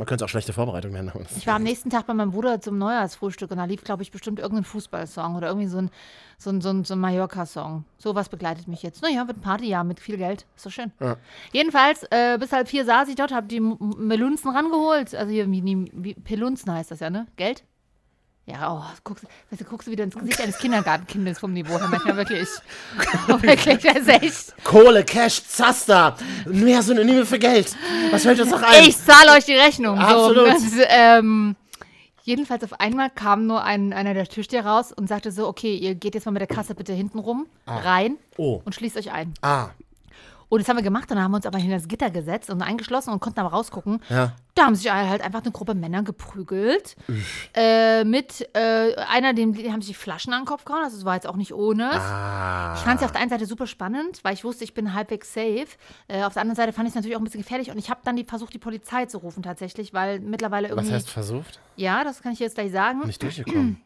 Man könnte es auch schlechte Vorbereitung nennen. Ich war am nächsten Tag bei meinem Bruder zum Neujahrsfrühstück und da lief, glaube ich, bestimmt irgendein Fußballsong oder irgendwie so ein, so ein, so ein, so ein Mallorca-Song. Sowas begleitet mich jetzt. Naja, wird ein Partyjahr mit viel Geld. Ist doch schön. Ja. Jedenfalls, äh, bis halb vier saß ich dort, habe die Melunzen rangeholt. Also hier, wie, wie, wie Pelunzen heißt das ja, ne? Geld? Ja, oh, guckst, weißt du, guckst du wieder ins Gesicht eines [LAUGHS] Kindergartenkindes vom Niveau her. Manchmal wirklich. wirklich, das ist echt. Kohle, Cash, Zaster. Mehr Synonyme für Geld. Was fällt uns noch ein? Ich zahle euch die Rechnung. Absolut. So, das, ähm, jedenfalls auf einmal kam nur ein, einer der Türsteher raus und sagte so, okay, ihr geht jetzt mal mit der Kasse bitte hinten rum, rein Oh. und schließt euch ein. Ah, Und das haben wir gemacht und dann haben wir uns aber hinter das Gitter gesetzt und eingeschlossen und konnten aber rausgucken. ja. Da haben sich halt einfach eine Gruppe Männer geprügelt. Äh, mit äh, einer, dem die haben sich Flaschen an den Kopf gehauen. Also es war jetzt auch nicht ohne. Ah. Ich fand es auf der einen Seite super spannend, weil ich wusste, ich bin halbwegs safe. Äh, auf der anderen Seite fand ich es natürlich auch ein bisschen gefährlich und ich habe dann die, versucht, die Polizei zu rufen tatsächlich, weil mittlerweile irgendwie. Was heißt versucht? Ja, das kann ich jetzt gleich sagen. Nicht durchgekommen.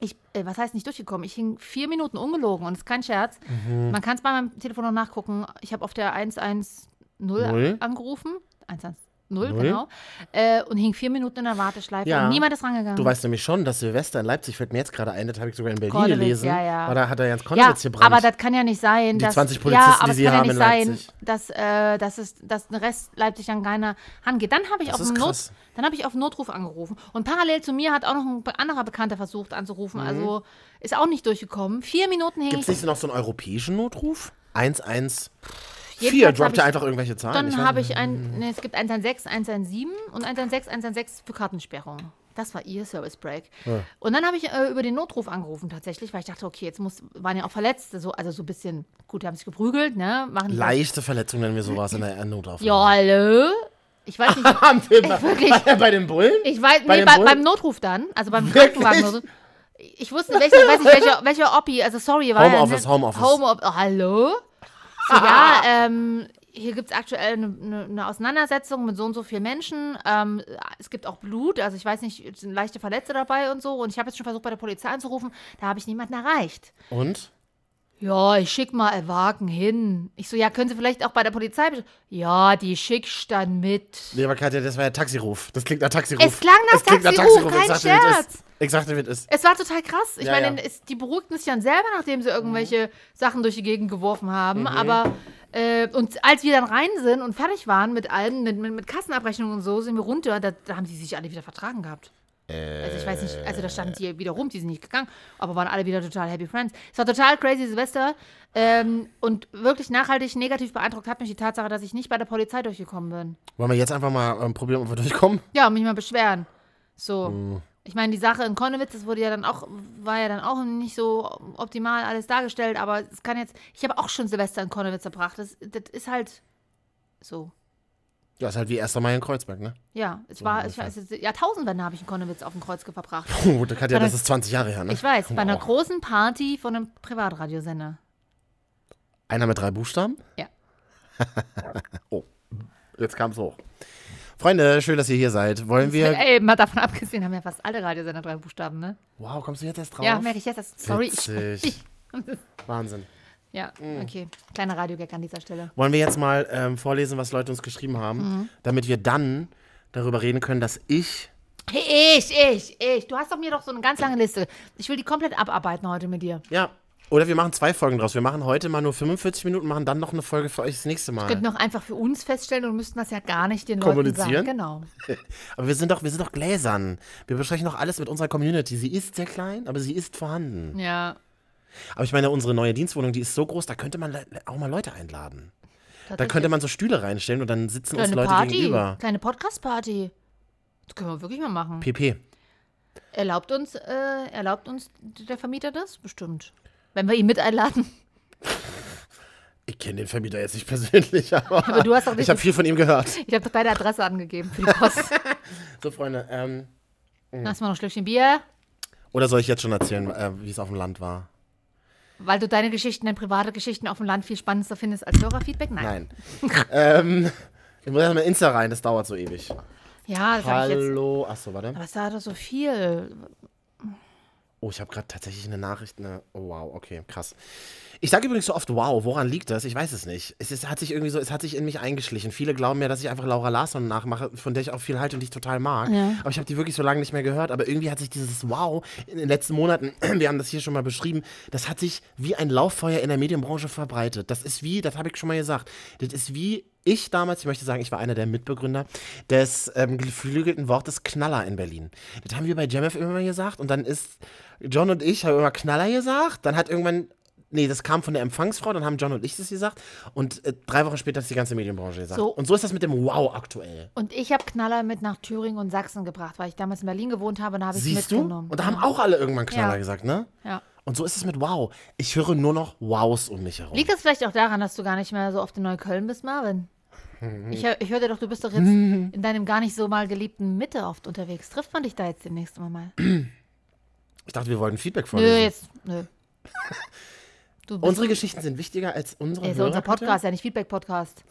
Ich, äh, was heißt nicht durchgekommen? Ich hing vier Minuten ungelogen und das ist kein Scherz. Mhm. Man kann es bei meinem Telefon noch nachgucken. Ich habe auf der 110 Null? angerufen. 110, Null? genau. Äh, und hing vier Minuten in der Warteschleife Ja. und niemand ist rangegangen. Du weißt nämlich schon, dass Silvester in Leipzig, fällt mir jetzt gerade ein, das habe ich sogar in Berlin Konnewitz, gelesen. ja, ja. Da hat er Jens ja, Konnewitz gebrannt. aber das kann ja nicht sein, Die dass 20 Polizisten, ja, aber die Sie kann ja haben nicht in sein, dass, äh, dass, es, dass den Rest Leipzig dann keiner angeht. Dann habe ich, auf Not, dann habe ich auf Notruf angerufen. Und parallel zu mir hat auch noch ein anderer Bekannter versucht anzurufen. Also ist auch nicht durchgekommen. Vier Minuten hing Gibt es ich. nicht noch so einen europäischen Notruf? 114, Jedenfalls droppt ich- einfach irgendwelche Zahlen? Dann habe ich ein, nee, es gibt 116, 117 und 116, 116 für Kartensperrung. Das war ihr Service Break. Und dann habe ich äh, über den Notruf angerufen tatsächlich, weil ich dachte, okay, jetzt muss, waren ja auch Verletzte, so, also so ein bisschen, gut, die haben sich geprügelt, ne? Machen Leichte Verletzung nennen wir sowas in der Notaufnahme. Ja, hallo? Ich weiß nicht, [LAUGHS] wir bei, wirklich. bei, bei den Bullen? ich weiß, Bei nee, bei, beim Notruf dann, also beim? Krankenwagen. Ich wusste, welche, weiß nicht, welcher, welcher Oppi, also sorry, war Homeoffice, ja, Homeoffice. Homeoffice, oh, hallo? So, ja, [LAUGHS] ähm, hier gibt es aktuell eine, eine, eine Auseinandersetzung mit so und so vielen Menschen. Ähm, es gibt auch Blut, also ich weiß nicht, es sind leichte Verletzte dabei und so. Und ich habe jetzt schon versucht, bei der Polizei anzurufen, da habe ich niemanden erreicht. Und? Ja, ich schick mal einen Wagen hin. Ich so, ja, können Sie vielleicht auch bei der Polizei. Ja, die schickst dann mit. Nee, aber Katja, das war ja Taxiruf. Das klingt nach Taxiruf. Es klang nach Es klingt Taxiruf, kein Ich sagte, Scherz. Ich sagte, es ist. Es war total krass. Ich Ja, meine, ja. Mhm. Die beruhigten sich dann selber, nachdem sie irgendwelche Sachen durch die Gegend geworfen haben. Aber äh, und als wir dann rein sind und fertig waren mit allem, mit, mit, mit Kassenabrechnung und so, sind wir runter. Da, da haben sie sich alle wieder vertragen gehabt. Also ich weiß nicht, also da standen die wieder rum, die sind nicht gegangen, aber waren alle wieder total happy friends. Es war total crazy Silvester ähm, und wirklich nachhaltig negativ beeindruckt hat mich die Tatsache, dass ich nicht bei der Polizei durchgekommen bin. Wollen wir jetzt einfach mal ähm, probieren, ob wir durchkommen? Ja, und mich mal beschweren. So. Mhm. Ich meine, die Sache in Konnewitz, das wurde ja dann auch, war ja dann auch nicht so optimal alles dargestellt, aber es kann jetzt, ich habe auch schon Silvester in Konnewitz verbracht. Das, das ist halt so. Ja, ist halt wie 1. Mai in Kreuzberg, ne? Ja, es war, ich weiß, es- Jahrtausendwende habe ich in Konnewitz auf dem Kreuz verbracht. Puh, Katja, Bei das ist 20 Jahre her, ne? Ich weiß, bei einer Wow. großen Party von einem Privatradiosender. Einer mit drei Buchstaben? Ja. [LAUGHS] oh, jetzt kam's hoch. Freunde, schön, dass ihr hier seid. Wollen wir. Ey, mal davon abgesehen, haben ja fast alle Radiosender drei Buchstaben, ne? Wow, kommst du jetzt erst drauf? Ja, merke ich jetzt. Das, sorry, ich, Witzig. ich. [LAUGHS] Wahnsinn. Ja, Mm. okay. Kleiner Radiogag an dieser Stelle. Wollen wir jetzt mal ähm, vorlesen, was Leute uns geschrieben haben, Mhm. damit wir dann darüber reden können, dass ich. Ich, ich, ich. Du hast doch mir doch so eine ganz lange Liste. Ich will die komplett abarbeiten heute mit dir. Ja. Oder wir machen zwei Folgen draus. Wir machen heute mal nur 45 Minuten, machen dann noch eine Folge für euch das nächste Wir könnten Mal. noch einfach für uns feststellen und müssten das ja gar nicht den Leuten Kommunizieren? sagen. Genau. [LAUGHS] Aber wir sind doch, wir sind doch gläsern. Wir besprechen doch alles mit unserer Community. Sie ist sehr klein, aber sie ist vorhanden. Ja, Aber ich meine, unsere neue Dienstwohnung, die ist so groß, da könnte man auch mal Leute einladen. Da könnte man so Stühle reinstellen und dann sitzen uns Leute Party. gegenüber. Kleine Podcast-Party. Das können wir wirklich mal machen. PP. Erlaubt uns, äh, erlaubt uns der Vermieter das? Bestimmt. Wenn wir ihn mit einladen. Ich kenne den Vermieter jetzt nicht persönlich, [LAUGHS] aber, Aber du hast doch nicht ich habe viel von ihm gehört. Ich habe doch deine Adresse angegeben für die Post. [LAUGHS] So, Freunde, ähm, Lass mal noch ein Schlückchen Bier. oder soll ich jetzt schon erzählen, äh, wie es auf dem Land war? Weil du deine Geschichten, deine private Geschichten auf dem Land viel spannender findest als Hörerfeedback? Nein. Nein. ähm, ich muss erstmal Insta rein, das dauert so ewig. Ja, das habe ich jetzt. Hallo. Achso, warte. Aber es doch so viel. Oh, ich habe gerade tatsächlich eine Nachricht. Eine, oh, wow, okay, krass. Ich sage übrigens so oft wow. Woran liegt das? Ich weiß es nicht. Es, ist, hat sich irgendwie so, es hat sich in mich eingeschlichen. Viele glauben ja, dass ich einfach Laura Larsson nachmache, von der ich auch viel halte und die ich total mag. Ja. Aber ich habe die wirklich so lange nicht mehr gehört. Aber irgendwie hat sich dieses Wow in den letzten Monaten, [CLEARS THROAT] wir haben das hier schon mal beschrieben, das hat sich wie ein Lauffeuer in der Medienbranche verbreitet. Das ist wie, das habe ich schon mal gesagt, das ist wie ich damals, ich möchte sagen, ich war einer der Mitbegründer des ähm, geflügelten Wortes Knaller in Berlin. Das haben wir bei JamF immer mal gesagt und dann ist John und ich haben immer Knaller gesagt, dann hat irgendwann Nee, das kam von der Empfangsfrau, dann haben John und ich das gesagt und äh, drei Wochen später hat es die ganze Medienbranche gesagt. So. Und so ist das mit dem Wow aktuell. Und ich habe Knaller mit nach Thüringen und Sachsen gebracht, weil ich damals in Berlin gewohnt habe und da habe ich Siehst du? mitgenommen. Und da haben auch alle irgendwann Knaller Ja. gesagt, ne? Ja. Und so ist es mit Wow. Ich höre nur noch Wows um mich herum. Liegt das vielleicht auch daran, dass du gar nicht mehr so oft in Neukölln bist, Marvin? Ich, hör- ich hörte doch, du bist doch jetzt in deinem gar nicht so mal geliebten Mitte oft unterwegs. Trifft man dich da jetzt demnächst mal? Ich dachte, wir wollten Feedback Nö, vorlesen. jetzt, nö. [LAUGHS] Unsere Geschichten sind wichtiger als unsere so unser? Podcast, ja nicht Feedback-Podcast.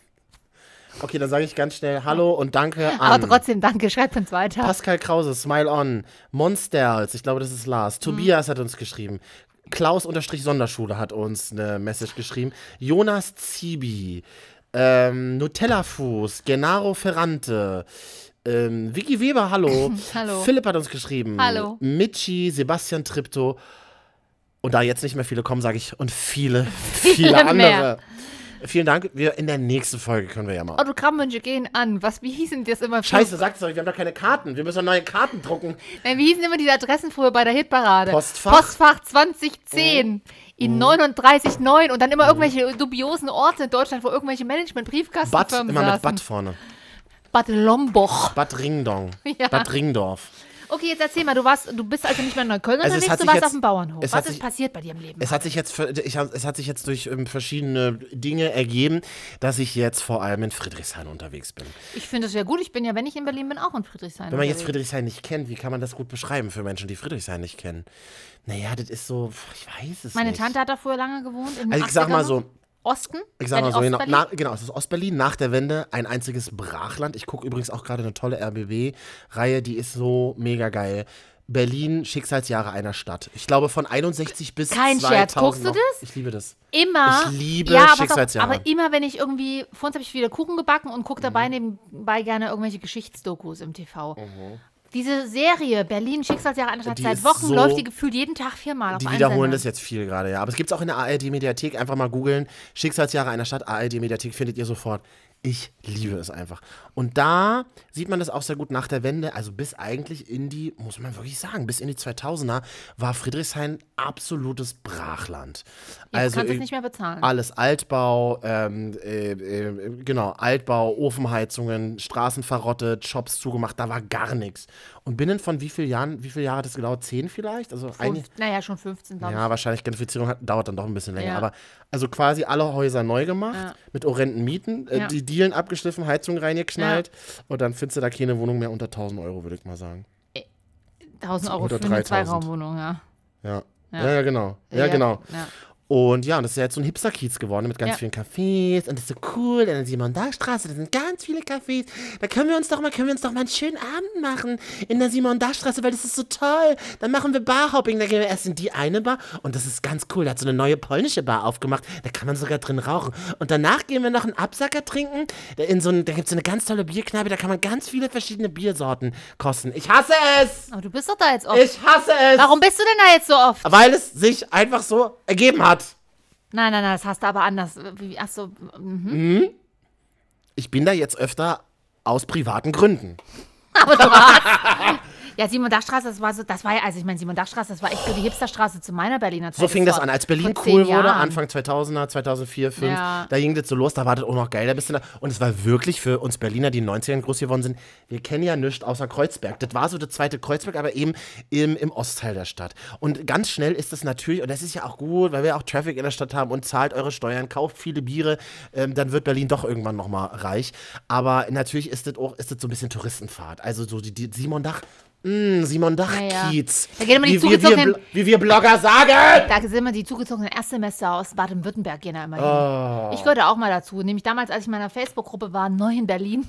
Okay, dann sage ich ganz schnell Hallo und Danke an Aber trotzdem, danke, schreibt uns weiter. Pascal Krause, Smile On, Monsters, ich glaube, das ist Lars. Tobias hat uns geschrieben. Klaus-Sonderschule hat uns eine Message geschrieben. Jonas Zibi, ähm, Nutella-Fuß, Gennaro Ferrante, ähm, Vicky Weber, hallo. [LAUGHS] Hallo. Philipp hat uns geschrieben. Hallo. Michi, Sebastian Tripto. Und da jetzt nicht mehr viele kommen, sage ich, und viele, [LAUGHS] Viele viele andere. mehr. Vielen Dank. Wir, in der nächsten Folge können wir ja mal. Autogrammwünsche gehen an. Was, wie hießen das immer? Scheiße, sagt es euch, wir haben doch keine Karten. Wir müssen doch neue Karten drucken. Nein, wie hießen immer die Adressen früher bei der Hitparade? Postfach. Postfach 2010 in 39,9 und dann immer irgendwelche dubiosen Orte in Deutschland, wo irgendwelche Bad, Management-Briefkastenfirmen immer mit. Bad vorne. Bad Lomboch. Bad Ringdong. [LAUGHS] Ja. Bad Ringdorf. Okay, jetzt erzähl mal, du warst, du bist also nicht mehr in Neukölln Also unterwegs, du warst jetzt- auf dem Bauernhof. Was ist sich- passiert bei dir im Leben? Es hat sich jetzt, ich, es hat sich jetzt durch ähm, verschiedene Dinge ergeben, dass ich jetzt vor allem in Friedrichshain unterwegs bin. ich finde es ja gut, ich bin ja, wenn ich in Berlin bin, auch in Friedrichshain. Wenn man jetzt. Friedrichshain nicht kennt, wie kann man das gut beschreiben für Menschen, die Friedrichshain nicht kennen? Naja, das ist so, ich weiß es Meine nicht. Tante hat da früher lange gewohnt. Also ich sag mal 80ern. so, Osten? Ich sag Ja, mal so, genau, na, genau, es ist Ostberlin nach der Wende ein einziges Brachland. Ich gucke übrigens auch gerade eine tolle RBB-Reihe, die ist so mega geil. Berlin, Schicksalsjahre einer Stadt. Ich glaube von 61 bis Kein 2000 Scherz. Guckst du das? Ich liebe das. Immer. Ich liebe ja, Schicksalsjahre. Aber immer, wenn ich irgendwie, vorhin habe ich wieder Kuchen gebacken und gucke Mhm. dabei nebenbei gerne irgendwelche Geschichtsdokus im TV. Mhm. Diese Serie Berlin Schicksalsjahre einer Stadt seit Wochen so- läuft die gefühlt jeden Tag viermal auf Die wiederholen das jetzt viel gerade, ja. Aber es gibt es auch in der ARD-Mediathek. Einfach mal googeln. Schicksalsjahre einer Stadt, ARD-Mediathek findet ihr sofort. Ich liebe es einfach. Und da sieht man das auch sehr gut nach der Wende. Also bis eigentlich in die, muss man wirklich sagen, bis in die 2000er war Friedrichshain absolutes Brachland. Jetzt also kannst es nicht mehr bezahlen. alles Altbau, ähm, äh, äh, genau, Altbau, Ofenheizungen, Straßen verrottet, Shops zugemacht, da war gar nichts. Und binnen von wie vielen Jahren, wie viele Jahre hat das gedauert? Zehn vielleicht? Also ein, naja, schon 15, glaube ich. ja, wahrscheinlich Gentrifizierung hat, dauert dann doch ein bisschen länger. Ja. Aber also quasi alle Häuser neu gemacht, Ja. mit horrenden Mieten, äh, Ja. die Dielen abgeschliffen, Heizung reingeknallt und dann findest du da keine Wohnung mehr unter 1000 Euro, würde ich mal sagen. 1000 Euro Oder für eine 3000. Zweiraumwohnung, ja. Ja. Ja. Ja, ja, genau. Ja, genau. Und ja, und das ist ja jetzt so ein Hipster-Kiez geworden mit ganz Ja. vielen Cafés und das ist so cool. In der Simon-Dach-Straße, da sind ganz viele Cafés. Da können wir uns doch mal, können wir uns doch mal einen schönen Abend machen in der Simon-Dach-Straße, weil das ist so toll. Dann machen wir Barhopping, da gehen wir erst in die eine Bar und das ist ganz cool. Da hat so eine neue polnische Bar aufgemacht, da kann man sogar drin rauchen. Und danach gehen wir noch einen Absacker trinken. Da, in so ein, da gibt es so eine ganz tolle Bierkneipe, da kann man ganz viele verschiedene Biersorten kosten. Ich hasse es! Aber du bist doch da jetzt oft. Ich hasse es! Warum bist du denn da jetzt so oft? Weil es sich einfach so ergeben hat. Nein, nein, nein, das hast du aber anders. Ach so, mhm. Ich bin da jetzt öfter aus privaten Gründen. [LAUGHS] Ja, Simon Dachstraße, das war so, das war ja, also ich meine, Simon Dachstraße, das war echt so die Hipsterstraße zu meiner Berliner Zeit. So fing das an, als Berlin cool wurde. Anfang 2000er, 2004, 2005. Ja. Da ging das so los, da war das auch noch geil. Da bist du da. Und es war wirklich für uns Berliner, die in den 90ern groß geworden sind, wir kennen ja nichts außer Kreuzberg. Das war so das zweite Kreuzberg, aber eben im, im Ostteil der Stadt. Und ganz schnell ist das natürlich, und das ist ja auch gut, weil wir auch Traffic in der Stadt haben und zahlt eure Steuern, kauft viele Biere, ähm, dann wird Berlin doch irgendwann nochmal reich. Aber natürlich ist das auch ist das so ein bisschen Touristenfahrt. Also so die, die Simon Dach. Mh, Simon Dach Ja, ja. Da geht immer die wie, wir, wir, wie wir Blogger sagen. Da sind immer die zugezogenen Erstsemester aus Baden-Württemberg gehen da immer hin. Oh. Ich gehörte auch mal dazu. Nämlich damals, als ich in meiner Facebook-Gruppe war, neu in Berlin.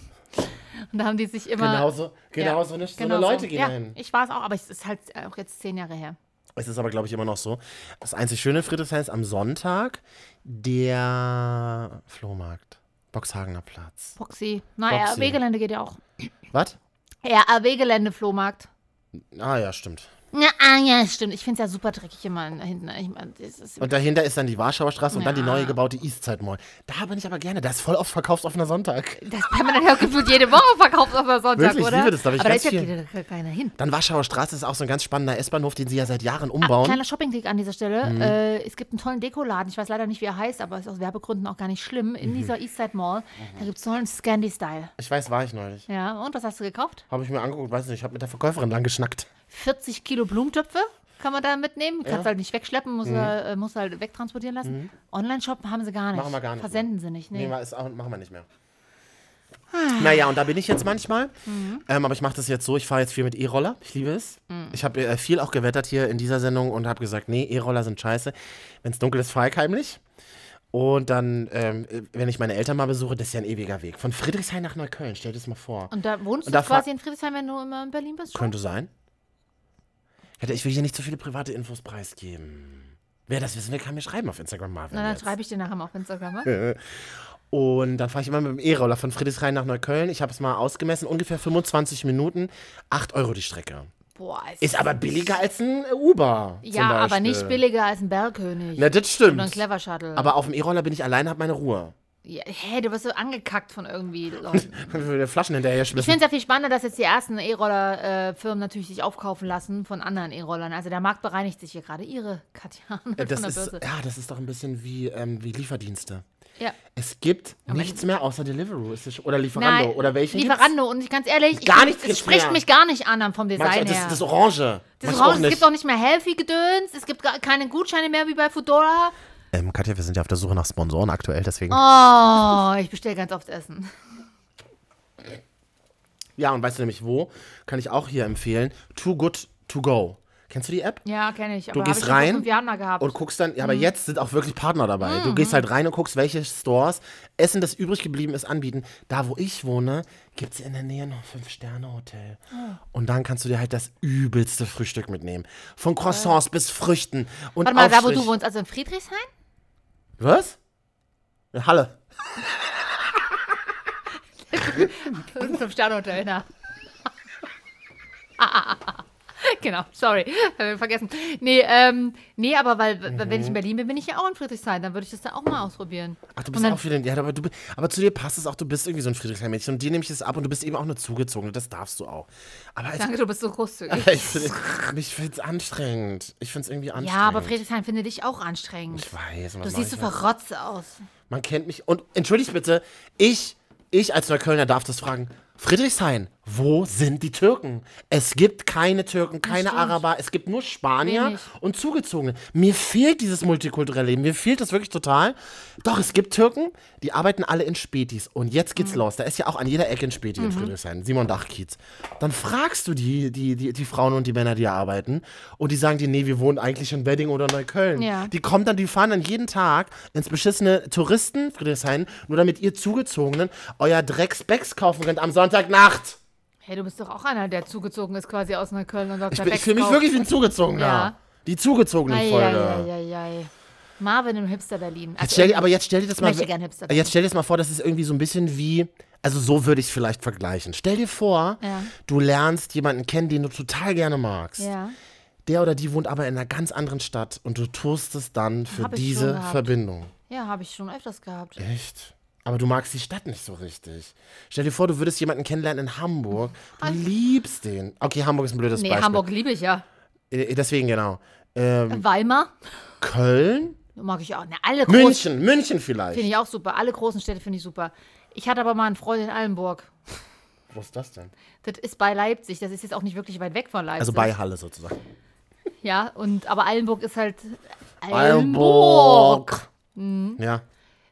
Und da haben die sich immer. Genauso, genauso nicht. So genau eine Leute gehen ja, dahin. Ich war es auch, aber es ist halt auch jetzt zehn Jahre her. Es ist aber, glaube ich, immer noch so. Das einzig Schöne in Friedrichshain ist am Sonntag der Flohmarkt. Boxhagener Platz. Boxy. Na, Boxy. RW-Gelände geht ja auch. Was? Ja, RW-Gelände, Flohmarkt. Ah ja, stimmt. Ja, ah, ja, stimmt. Ich finde es ja super dreckig immer hinten. Ich mein, Und dahinter ist dann die Warschauer Straße und dann die Ja. neue gebaute Eastside Mall. Da bin ich aber gerne. Da ist voll oft verkaufsoffener Sonntag. das kann man dann ja gefühlt jede Woche verkauft auf der Sonntag, Wirklich, ich oder? liebe das, da ich aber da ist ja viel. ja keiner hin. Dann Warschauer Straße ist auch so ein ganz spannender S-Bahnhof, den sie ja seit Jahren Ah, umbauen. kleiner Shopping-Tick an dieser Stelle. Mhm. Äh, es gibt einen tollen Dekoladen. Ich weiß leider nicht, wie er heißt, aber ist aus Werbegründen auch gar nicht schlimm. Mhm. In dieser Eastside Mall. Da gibt es tollen Scandi-Style. ich weiß, war ich neulich. Ja, und was hast du gekauft? Habe ich mir angeguckt, weiß nicht, ich habe mit der Verkäuferin lang geschnackt. 40 Kilo Blumentöpfe kann man da mitnehmen. Kannst halt nicht wegschleppen, muss, Mhm. er, äh, muss halt wegtransportieren lassen. Online-Shop haben sie gar nicht. Machen wir gar nicht Versenden sie nicht. Nee. Nee, ist auch, machen wir nicht mehr. Naja, und da bin ich jetzt manchmal. Mhm. Ähm, aber ich mache das jetzt so, ich fahre jetzt viel mit E-Roller. Ich liebe es. Mhm. Ich habe äh, viel auch gewettert hier in dieser Sendung und habe gesagt, nee, E-Roller sind scheiße. Wenn es dunkel ist, fahre ich heimlich. Und dann, ähm, äh, wenn ich meine Eltern mal besuche, das ist ja ein ewiger Weg. Von Friedrichshain nach Neukölln, stell dir das mal vor. Und da wohnst Und du da quasi in Friedrichshain, wenn du immer in Berlin bist? Schon? Könnte sein. Hätte ich will hier nicht so viele private Infos preisgeben. Wer das wissen will, kann mir schreiben auf Instagram Marvin. Na, dann jetzt. schreibe ich dir nachher mal auf Instagram. ne? [LAUGHS] Und dann fahre ich immer mit dem E-Roller von Friedrichshain nach Neukölln. Ich habe es mal ausgemessen, ungefähr 25 Minuten, 8 Euro die Strecke. Boah, es Ist aber billiger als ein Uber. Ja, aber nicht billiger als ein Bergkönig. Na, das stimmt. Oder ein Clever Shuttle. Aber auf dem E-Roller bin ich allein, habe meine Ruhe. Ja, hey, du wirst so angekackt von irgendwie Leuten. [LAUGHS] Flaschen hinterher Ich schmissen. finde es ja viel spannender, dass jetzt die ersten E-Roller-Firmen natürlich sich aufkaufen lassen von anderen E-Rollern. Also der Markt bereinigt sich hier gerade. Ihre Katja Äh, Das ist, ja, das ist doch ein bisschen wie, ähm, wie Lieferdienste. Ja. Es gibt nichts mehr außer Deliveroo ist oder Lieferando. Nein, oder welchen gibt's? Lieferando. Und ich ganz ehrlich, Gar ich, nichts es gibt's spricht mehr. mich gar nicht an vom Design Magst du- her. das, das Orange. Das ich Orange, es gibt auch nicht mehr Healthy-Gedöns. Es gibt gar keine Gutscheine mehr wie bei Foodora. Ähm, Katja, wir sind ja auf der Suche nach Sponsoren aktuell, deswegen. Oh, ich bestelle ganz oft Essen. Ja, und weißt du nämlich wo? Kann ich auch hier empfehlen. Too Good To Go. Kennst du die App? Ja, kenne ich. Du gehst ich rein. Und guckst dann, ja, aber jetzt sind auch wirklich Partner dabei. Mhm. Du gehst halt rein und guckst, welche Stores Essen, das übrig geblieben ist, anbieten. Da, wo ich wohne, gibt es in der Nähe noch ein Fünf-Sterne-Hotel. Oh. Und dann kannst du dir halt das übelste Frühstück mitnehmen. Von Croissants bis Früchten und Warte mal, da wo Aufstrich. du wohnst, also in Friedrichshain? Was? In Halle. [LAUGHS] Fünf-Sterne-Hotel, na. [LAUGHS] [LAUGHS] genau, sorry, ich vergessen. Nee, ähm, nee, aber weil, weil wenn ich Mhm. in Berlin bin, bin ich ja auch in Friedrichshain. Dann würde ich das da auch mal ausprobieren. Ach, du bist auch wieder, ja, aber, du, aber zu dir passt es auch, du bist irgendwie so ein Friedrichshain-Mädchen und dir nehme ich das ab und du bist eben auch nur zugezogen, das darfst du auch. Aber ich, Danke, du bist so großzügig. ich finde ich find's anstrengend. Ich finde es irgendwie anstrengend. Ja, aber Friedrichshain finde dich auch anstrengend. Ich weiß. Du siehst so ich verrotzt aus. Man kennt mich. Und entschuldigt bitte, ich, ich als Neuköllner darf das fragen. Friedrichshain, wo sind die Türken? Es gibt keine Türken, keine. Araber, es gibt nur Spanier Wenig. und Zugezogene. Mir fehlt dieses multikulturelle Leben, mir fehlt das wirklich total. Doch, es gibt Türken, die arbeiten alle in Spätis. Und jetzt geht's Mhm. los. Da ist ja auch an jeder Ecke ein Späti in Friedrichshain, Simon Dachkiez. Dann fragst du die, die, die, die Frauen und die Männer, die arbeiten, und die sagen dir, nee, wir wohnen eigentlich in Wedding oder Neukölln. Ja. Die kommen dann, die fahren dann jeden Tag ins beschissene Touristen Friedrichshain, nur damit ihr Zugezogenen euer Drecksbecks kaufen könnt am Sonntagnacht. Hey, du bist doch auch einer, der zugezogen ist quasi aus Neukölln und Ich, Dr. bin, ich fühle mich wirklich wie ein Zugezogener. Ja. Die zugezogene Folge. Eieieiei. Marvin im Hipster Berlin. Jetzt stell aber jetzt stell dir das Ich mal. möchte gern Hipster Jetzt stell dir das mal vor, das ist irgendwie so ein bisschen wie. Also so würde ich es vielleicht vergleichen. Stell dir vor, Ja. du lernst jemanden kennen, den du total gerne magst. Ja. Der oder die wohnt aber in einer ganz anderen Stadt und du tust es dann für Hab ich diese. Verbindung. Ja, habe ich schon öfters gehabt. Echt? Aber du magst die Stadt nicht so richtig. Stell dir vor, du würdest jemanden kennenlernen in Hamburg. Du liebst den. Okay, Hamburg ist ein blödes Nee, Beispiel. Hamburg liebe ich ja. Äh, Deswegen genau. Ähm, Weimar Köln? mag ich auch. Ne, alle großen München, München vielleicht. finde ich auch super. Alle großen Städte finde ich super. Ich hatte aber mal einen Freund in Allenburg. Wo ist das denn? Das ist bei Leipzig. Das ist jetzt auch nicht wirklich weit weg von Leipzig. Also bei Halle sozusagen. Ja, und aber Allenburg ist halt Allenburg. Mhm. Ja.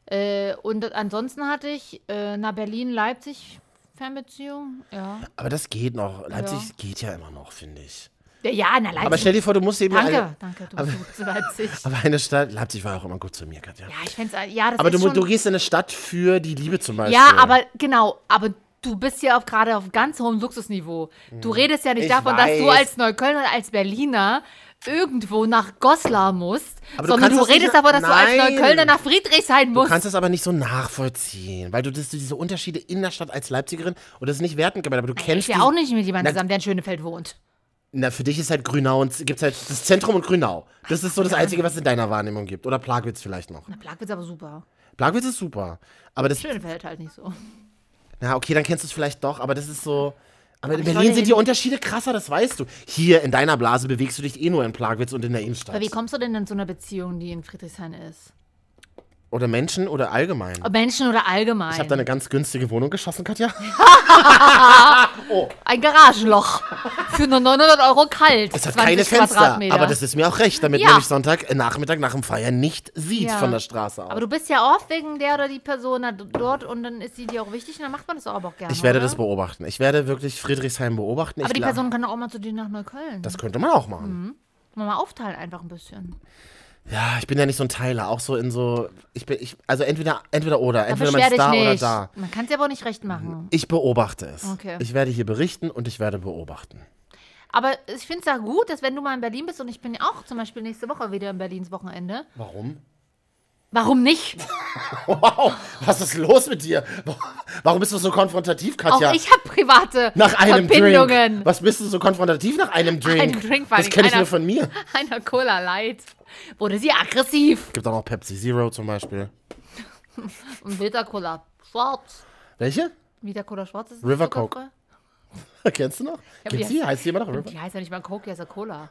Äh, und ansonsten hatte ich äh, nach Berlin, Leipzig Fernbeziehung. Ja. Aber das geht noch. Leipzig Ja. geht ja immer noch, finde ich. Ja, na Leipzig. Aber stell dir vor, du musst eben danke, eine, danke, du [LAUGHS] bist gut zu Leipzig. [LAUGHS] aber eine Stadt. Leipzig war auch immer gut zu mir, Katja. Ja, ich fände es, ja, das aber ist du, schon, du gehst in eine Stadt für die Liebe zum Beispiel. Ja, aber genau, aber du bist ja auch gerade auf ganz hohem Luxusniveau. Du redest ja nicht Hm. Ich davon, dass du weiß. als Neuköllner, als Berliner irgendwo nach Goslar musst, Aber du sondern du das nicht redest davon, dass du als Nein. Neuköllner nach Friedrichshain Du musst. kannst es aber nicht so nachvollziehen, weil du das, diese Unterschiede in der Stadt als Leipzigerin, und das ist nicht wertend gemeint, aber du ich kennst wäre die- auch nicht mit jemandem zusammen, der in Schönefeld wohnt. Na, für dich ist halt Grünau und gibt's halt das Zentrum und Grünau. Das ist so das Einzige, was es in deiner Wahrnehmung gibt. Oder Plagwitz vielleicht noch. Na, Plagwitz aber super. Plagwitz ist super. Aber das, Schönefeld halt nicht so. na okay, dann kennst du es vielleicht doch, aber das ist so. Aber in Berlin sind die Unterschiede krasser, das weißt du. Hier in deiner Blase bewegst du dich eh nur in Plagwitz und in der Innenstadt. Aber wie kommst du denn in so einer Beziehung, die in Friedrichshain ist? Oder Menschen oder allgemein. Ob Menschen oder allgemein? Ich habe da eine ganz günstige Wohnung geschaffen, Katja. [LAUGHS] Ein Garagenloch. Für nur 900 Euro kalt. Es hat 20 keine Fenster, aber das ist mir auch recht, damit Ja. man mich Sonntag äh, Nachmittag nach dem Feiern nicht sieht Ja. von der Straße aus. Aber du bist ja oft wegen der oder die Person dort und dann ist sie dir auch wichtig und dann macht man das auch, aber auch gerne. ich werde oder? das beobachten. Ich werde wirklich Friedrichshain beobachten. Aber ich die Person kann auch mal zu dir nach Neukölln. Das könnte man auch machen. Mal aufteilen einfach ein bisschen. Ja, ich bin ja nicht so ein Teiler, auch so in so. Ich bin, ich, also entweder, entweder oder. Da Entweder man ist da oder da. Man kann es ja aber auch nicht recht machen. Ich beobachte es. Okay. Ich werde hier berichten und ich werde beobachten. Aber ich finde es ja gut, dass wenn du mal in Berlin bist und ich bin ja auch zum Beispiel nächste Woche wieder in Berlins Wochenende. Warum? Warum nicht? [LAUGHS] Wow, was ist los mit dir? Warum bist du so konfrontativ, Katja? Auch ich habe private nach einem Verbindungen. Drink. Was bist du so konfrontativ nach einem Drink? einem Drink das kenne ich einer- nur von mir. Einer Cola Light. Wurde sie aggressiv. Gibt auch noch Pepsi Zero zum Beispiel. [LAUGHS] Und Vita Cola Schwarz. Welche? Vita Cola Schwarz ist River zuckerfrei. [LAUGHS] Kennst du noch? Gibt's die? Heißt die immer noch River? Die heißt ja nicht mal Coke, die heißt ja Cola.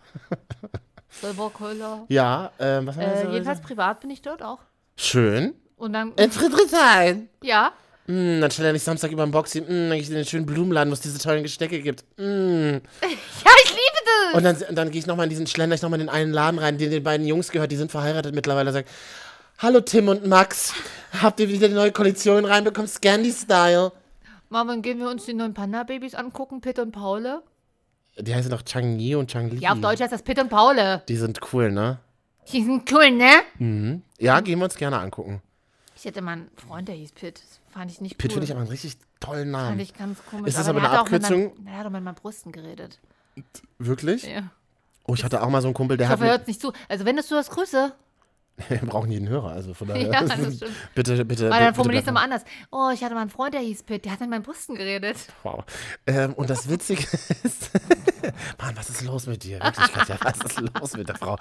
Silver Cola. Ja, ähm, was heißt Äh, das? jedenfalls privat bin ich dort auch. Schön. Und dann, In Friedrichshain. ja, Mm, dann stell er nicht Samstag über den Boxy. Mm, dann geh ich in den schönen Blumenladen, wo es diese tollen Gestecke gibt. Mm. [LAUGHS] ja, ich liebe das. Und dann, dann gehe ich nochmal in diesen Schlender, ich nochmal in den einen Laden rein, den den beiden Jungs gehört, die sind verheiratet mittlerweile. Sagt, hallo Tim und Max, habt ihr wieder die neue Kollektion reinbekommen? Scandi Style. Mama, gehen wir uns die neuen Panda-Babys angucken, Pitt und Paule. Die heißen doch Chang Yi und Chang Li. Ja, auf Deutsch heißt das Pitt und Paule. Die sind cool, ne? Die sind cool, ne? Mhm. Ja, gehen wir uns gerne angucken. Ich hätte mal einen Freund, der hieß Pitt. Das fand ich nicht Pitt cool. finde ich aber einen richtig tollen Fand Namen. ich ganz komisch. Ist das aber der eine Abkürzung? meinen- Der hat auch mit meinen Brüsten geredet. Wirklich? Ja. Oh, ich hatte auch mal so einen Kumpel, der Ich hat. hoffe, er hört nicht zu. Also, wenn du es hast, Grüße. Wir brauchen jeden Hörer, also von daher. [LAUGHS] Ja, das [LAUGHS] stimmt. bitte, bitte. Weil dann formulierst du mal anders. Oh, ich hatte mal einen Freund, der hieß Pitt. Der hat mit meinen Brüsten geredet. Wow. Ähm, und das Witzige [LAUGHS] ist, Mann, was ist los mit dir? Wirklich, Katja, was ist los mit der Frau?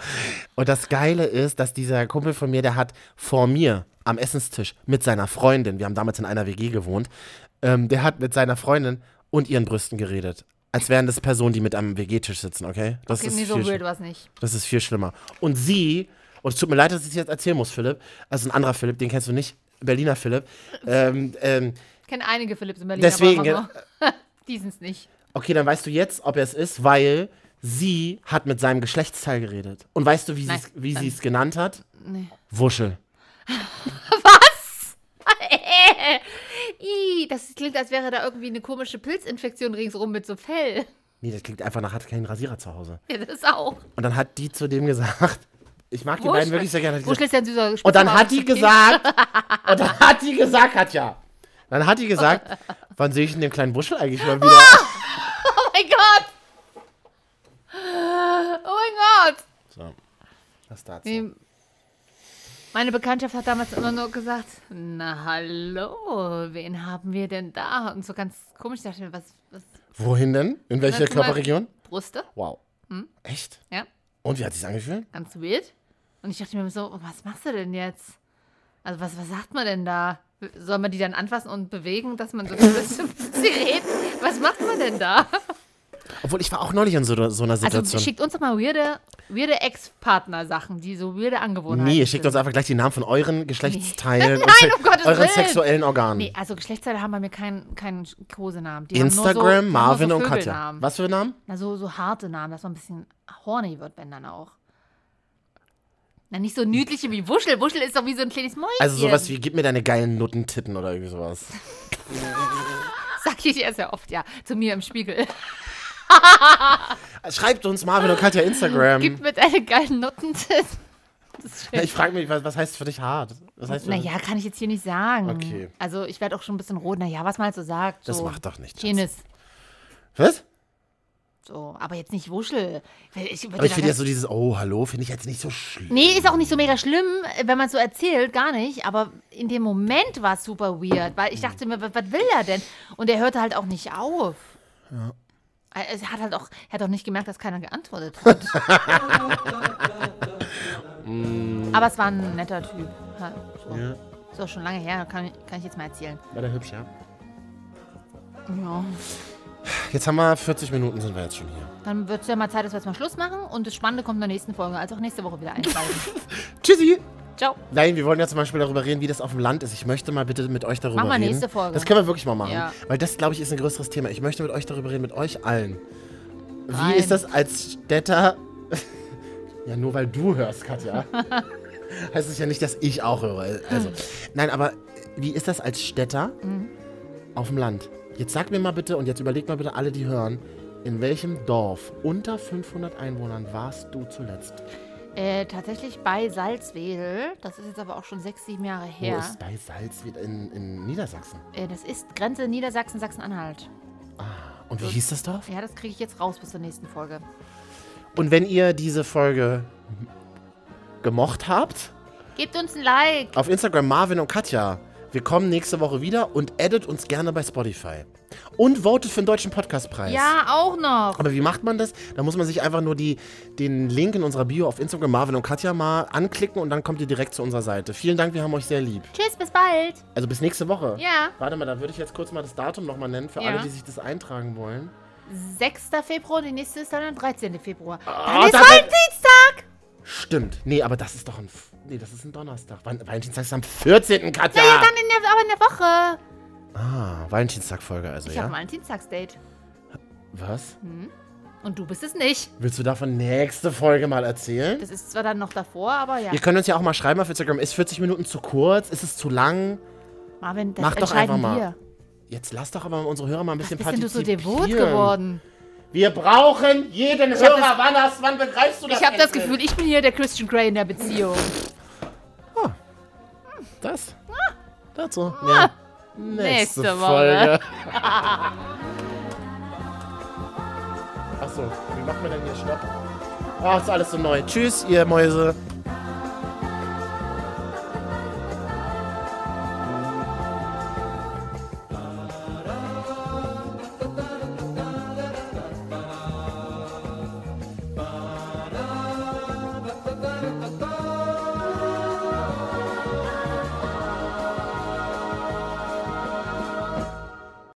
Und das Geile ist, dass dieser Kumpel von mir, der hat vor mir am Essenstisch mit seiner Freundin, wir haben damals in einer WG gewohnt, ähm, der hat mit seiner Freundin und ihren Brüsten geredet. Als wären das Personen, die mit am WG-Tisch sitzen, okay? Das Okay, ist nee, so weird war nicht. Das ist viel schlimmer. Und sie, und es tut mir leid, dass ich es jetzt erzählen muss, Philipp, also ein anderer Philipp, den kennst du nicht, Berliner Philipp, [LAUGHS] ähm, ähm, Ich kenne einige Philips in Berlin. Deswegen, aber so. [LAUGHS] die sind es nicht. Okay, dann weißt du jetzt, ob er es ist, weil sie hat mit seinem Geschlechtsteil geredet. Und weißt du, wie, sie es genannt hat? Nee. Wuschel. [LAUGHS] Ih, das klingt, als wäre da irgendwie eine komische Pilzinfektion ringsrum mit so Fell. Nee, das klingt einfach nach, hat keinen Rasierer zu Hause. Ja, das auch. Und dann hat die zu dem gesagt, ich mag die beiden wirklich sehr gerne. Wuschel ist ja ein süßer Und dann hat die gesagt, [LAUGHS] und dann hat die gesagt, Katja, dann hat die gesagt, [LAUGHS] wann sehe ich denn den kleinen Wuschel eigentlich mal wieder? [LAUGHS] Oh mein Gott! Oh mein Gott! So, das dazu. Meine Bekanntschaft hat damals immer nur gesagt, na hallo, wen haben wir denn da? Und so ganz komisch, ich dachte mir, was, was Wohin denn? In welcher Körperregion? Brüste? Wow. Echt? Ja, Und wie hat sich's angefühlt? ganz weird. Und ich dachte mir so, was machst du denn jetzt? Also was, was sagt man denn da? Soll man die dann anfassen und bewegen, dass man so gewisse [LAUGHS] sie reden? Was macht man denn da? Obwohl, ich war auch neulich in so, so einer Also Situation. schickt uns doch mal weirde, weirde Ex-Partner-Sachen, die so weirde Angewohnheiten Nee, ihr schickt sind. uns einfach gleich die Namen von euren Geschlechtsteilen [LAUGHS] und Nein, se um Gottes euren Willen. sexuellen Organen. Nee, also Geschlechtsteile haben bei mir keinen keinen Kosenamen. Die so, Instagram, haben Marvin nur und so Katja. Was für Namen? Na, so, so harte Namen, dass man ein bisschen horny wird, wenn dann auch. Na, nicht so niedliche wie Wuschel. Wuschel ist doch wie so ein kleines Mäuschen. Also sowas wie, gib mir deine geilen Nuttentitten oder irgendwie sowas. [LAUGHS] Sag ich ja sehr oft, ja. Zu mir im Spiegel. [LAUGHS] Schreibt uns Marvin und Katja Instagram. Gib mir deine geilen [LAUGHS] schön. ich frage mich, was, was heißt für dich hart? Was heißt? Naja, kann ich jetzt hier nicht sagen. Okay. Also ich werde auch schon ein bisschen rot. Naja, was man halt so sagt. Das so macht doch nichts. Penis. Was? So, aber jetzt nicht Wuschel. Ich, Aber ich finde ja so dieses, oh, hallo, finde ich jetzt nicht so schlimm. Nee, ist auch nicht so mega schlimm, wenn man es so erzählt, gar nicht. Aber in dem Moment war es super weird, weil ich dachte mir, was, was will er denn? Und er hörte halt auch nicht auf. Ja. Er hat halt auch, er hat auch nicht gemerkt, dass keiner geantwortet hat. Aber es war ein netter Typ. Ja, so. Ja. Ist auch schon lange her, kann ich, kann ich jetzt mal erzählen. War der hübsch, ja? Ja. Jetzt haben wir 40 Minuten, sind wir jetzt schon hier. Dann wird es ja mal Zeit, dass wir jetzt mal Schluss machen. Und das Spannende kommt in der nächsten Folge. Also auch nächste Woche wieder einschalten. [LAUGHS] Tschüssi! Ciao. Nein, wir wollen ja zum Beispiel darüber reden, wie das auf dem Land ist. Ich möchte mal bitte mit euch darüber Machen wir reden. nächste Folge. Das können wir wirklich mal machen. Ja. Weil das, glaube ich, ist ein größeres Thema. Ich möchte mit euch darüber reden, mit euch allen. Wie Nein. ist das als Städter? [LAUGHS] ja, nur weil du hörst, Katja. [LAUGHS] heißt es ja nicht, dass ich auch höre. Also, nein, aber wie ist das als Städter Mhm. auf dem Land? Jetzt sag mir mal bitte und jetzt überlegt mal bitte alle, die hören, in welchem Dorf unter 500 Einwohnern warst du zuletzt? Äh, tatsächlich bei Salzwedel. Das ist jetzt aber auch schon sechs, sieben Jahre Wo her. ist bei Salzwedel in, in Niedersachsen? Äh, das ist Grenze Niedersachsen, Sachsen-Anhalt. Und wie hieß das Dorf? Ja, das kriege ich jetzt raus bis zur nächsten Folge. Und wenn ihr diese Folge gemocht habt, Gebt uns ein Like. auf Instagram Marvin und Katja. Wir kommen nächste Woche wieder und addet uns gerne bei Spotify. Und votet für den Deutschen Podcastpreis. Ja, auch noch. Aber wie macht man das? Da muss man sich einfach nur die, den Link in unserer Bio auf Instagram Marvin und Katja mal anklicken und dann kommt ihr direkt zu unserer Seite. Vielen Dank, wir haben euch sehr lieb. Tschüss, bis bald. Also bis nächste Woche. Ja. Warte mal, da würde ich jetzt kurz mal das Datum nochmal nennen für Ja. alle, die sich das eintragen wollen. 6. Februar, die nächste ist dann der 13. Februar. Ah, Dann ist Valentinstag. Stimmt. Nee, aber das ist doch ein. F- Nee, das ist ein Donnerstag. Val- Valentinstag ist am 14. Katja. Ja, dann in der, aber in der Woche. Ah, Valentinstag-Folge also, Ich habe ja? mal ein Valentinstagsdate. Was? Und du bist es nicht. Willst du davon nächste Folge mal erzählen? Das ist zwar dann noch davor, aber ja. Ihr könnt uns ja auch mal schreiben auf Instagram. Ist 40 Minuten zu kurz? Ist es zu lang? Marvin, das Mach doch einfach mal. wir. Jetzt lass doch aber unsere Hörer mal ein bisschen Bist denn du so partizipieren. devot geworden? Wir brauchen jeden hab Hörer. das- wann, hast, wann begreifst du das? Ich habe das? Gefühl, ich bin hier der Christian Grey in der Beziehung. Das? Dazu? Ja. Nächste Woche. Folge. [LAUGHS] Achso, wie macht man denn hier Stopp? Ach, ist alles so neu. Tschüss, ihr Mäuse.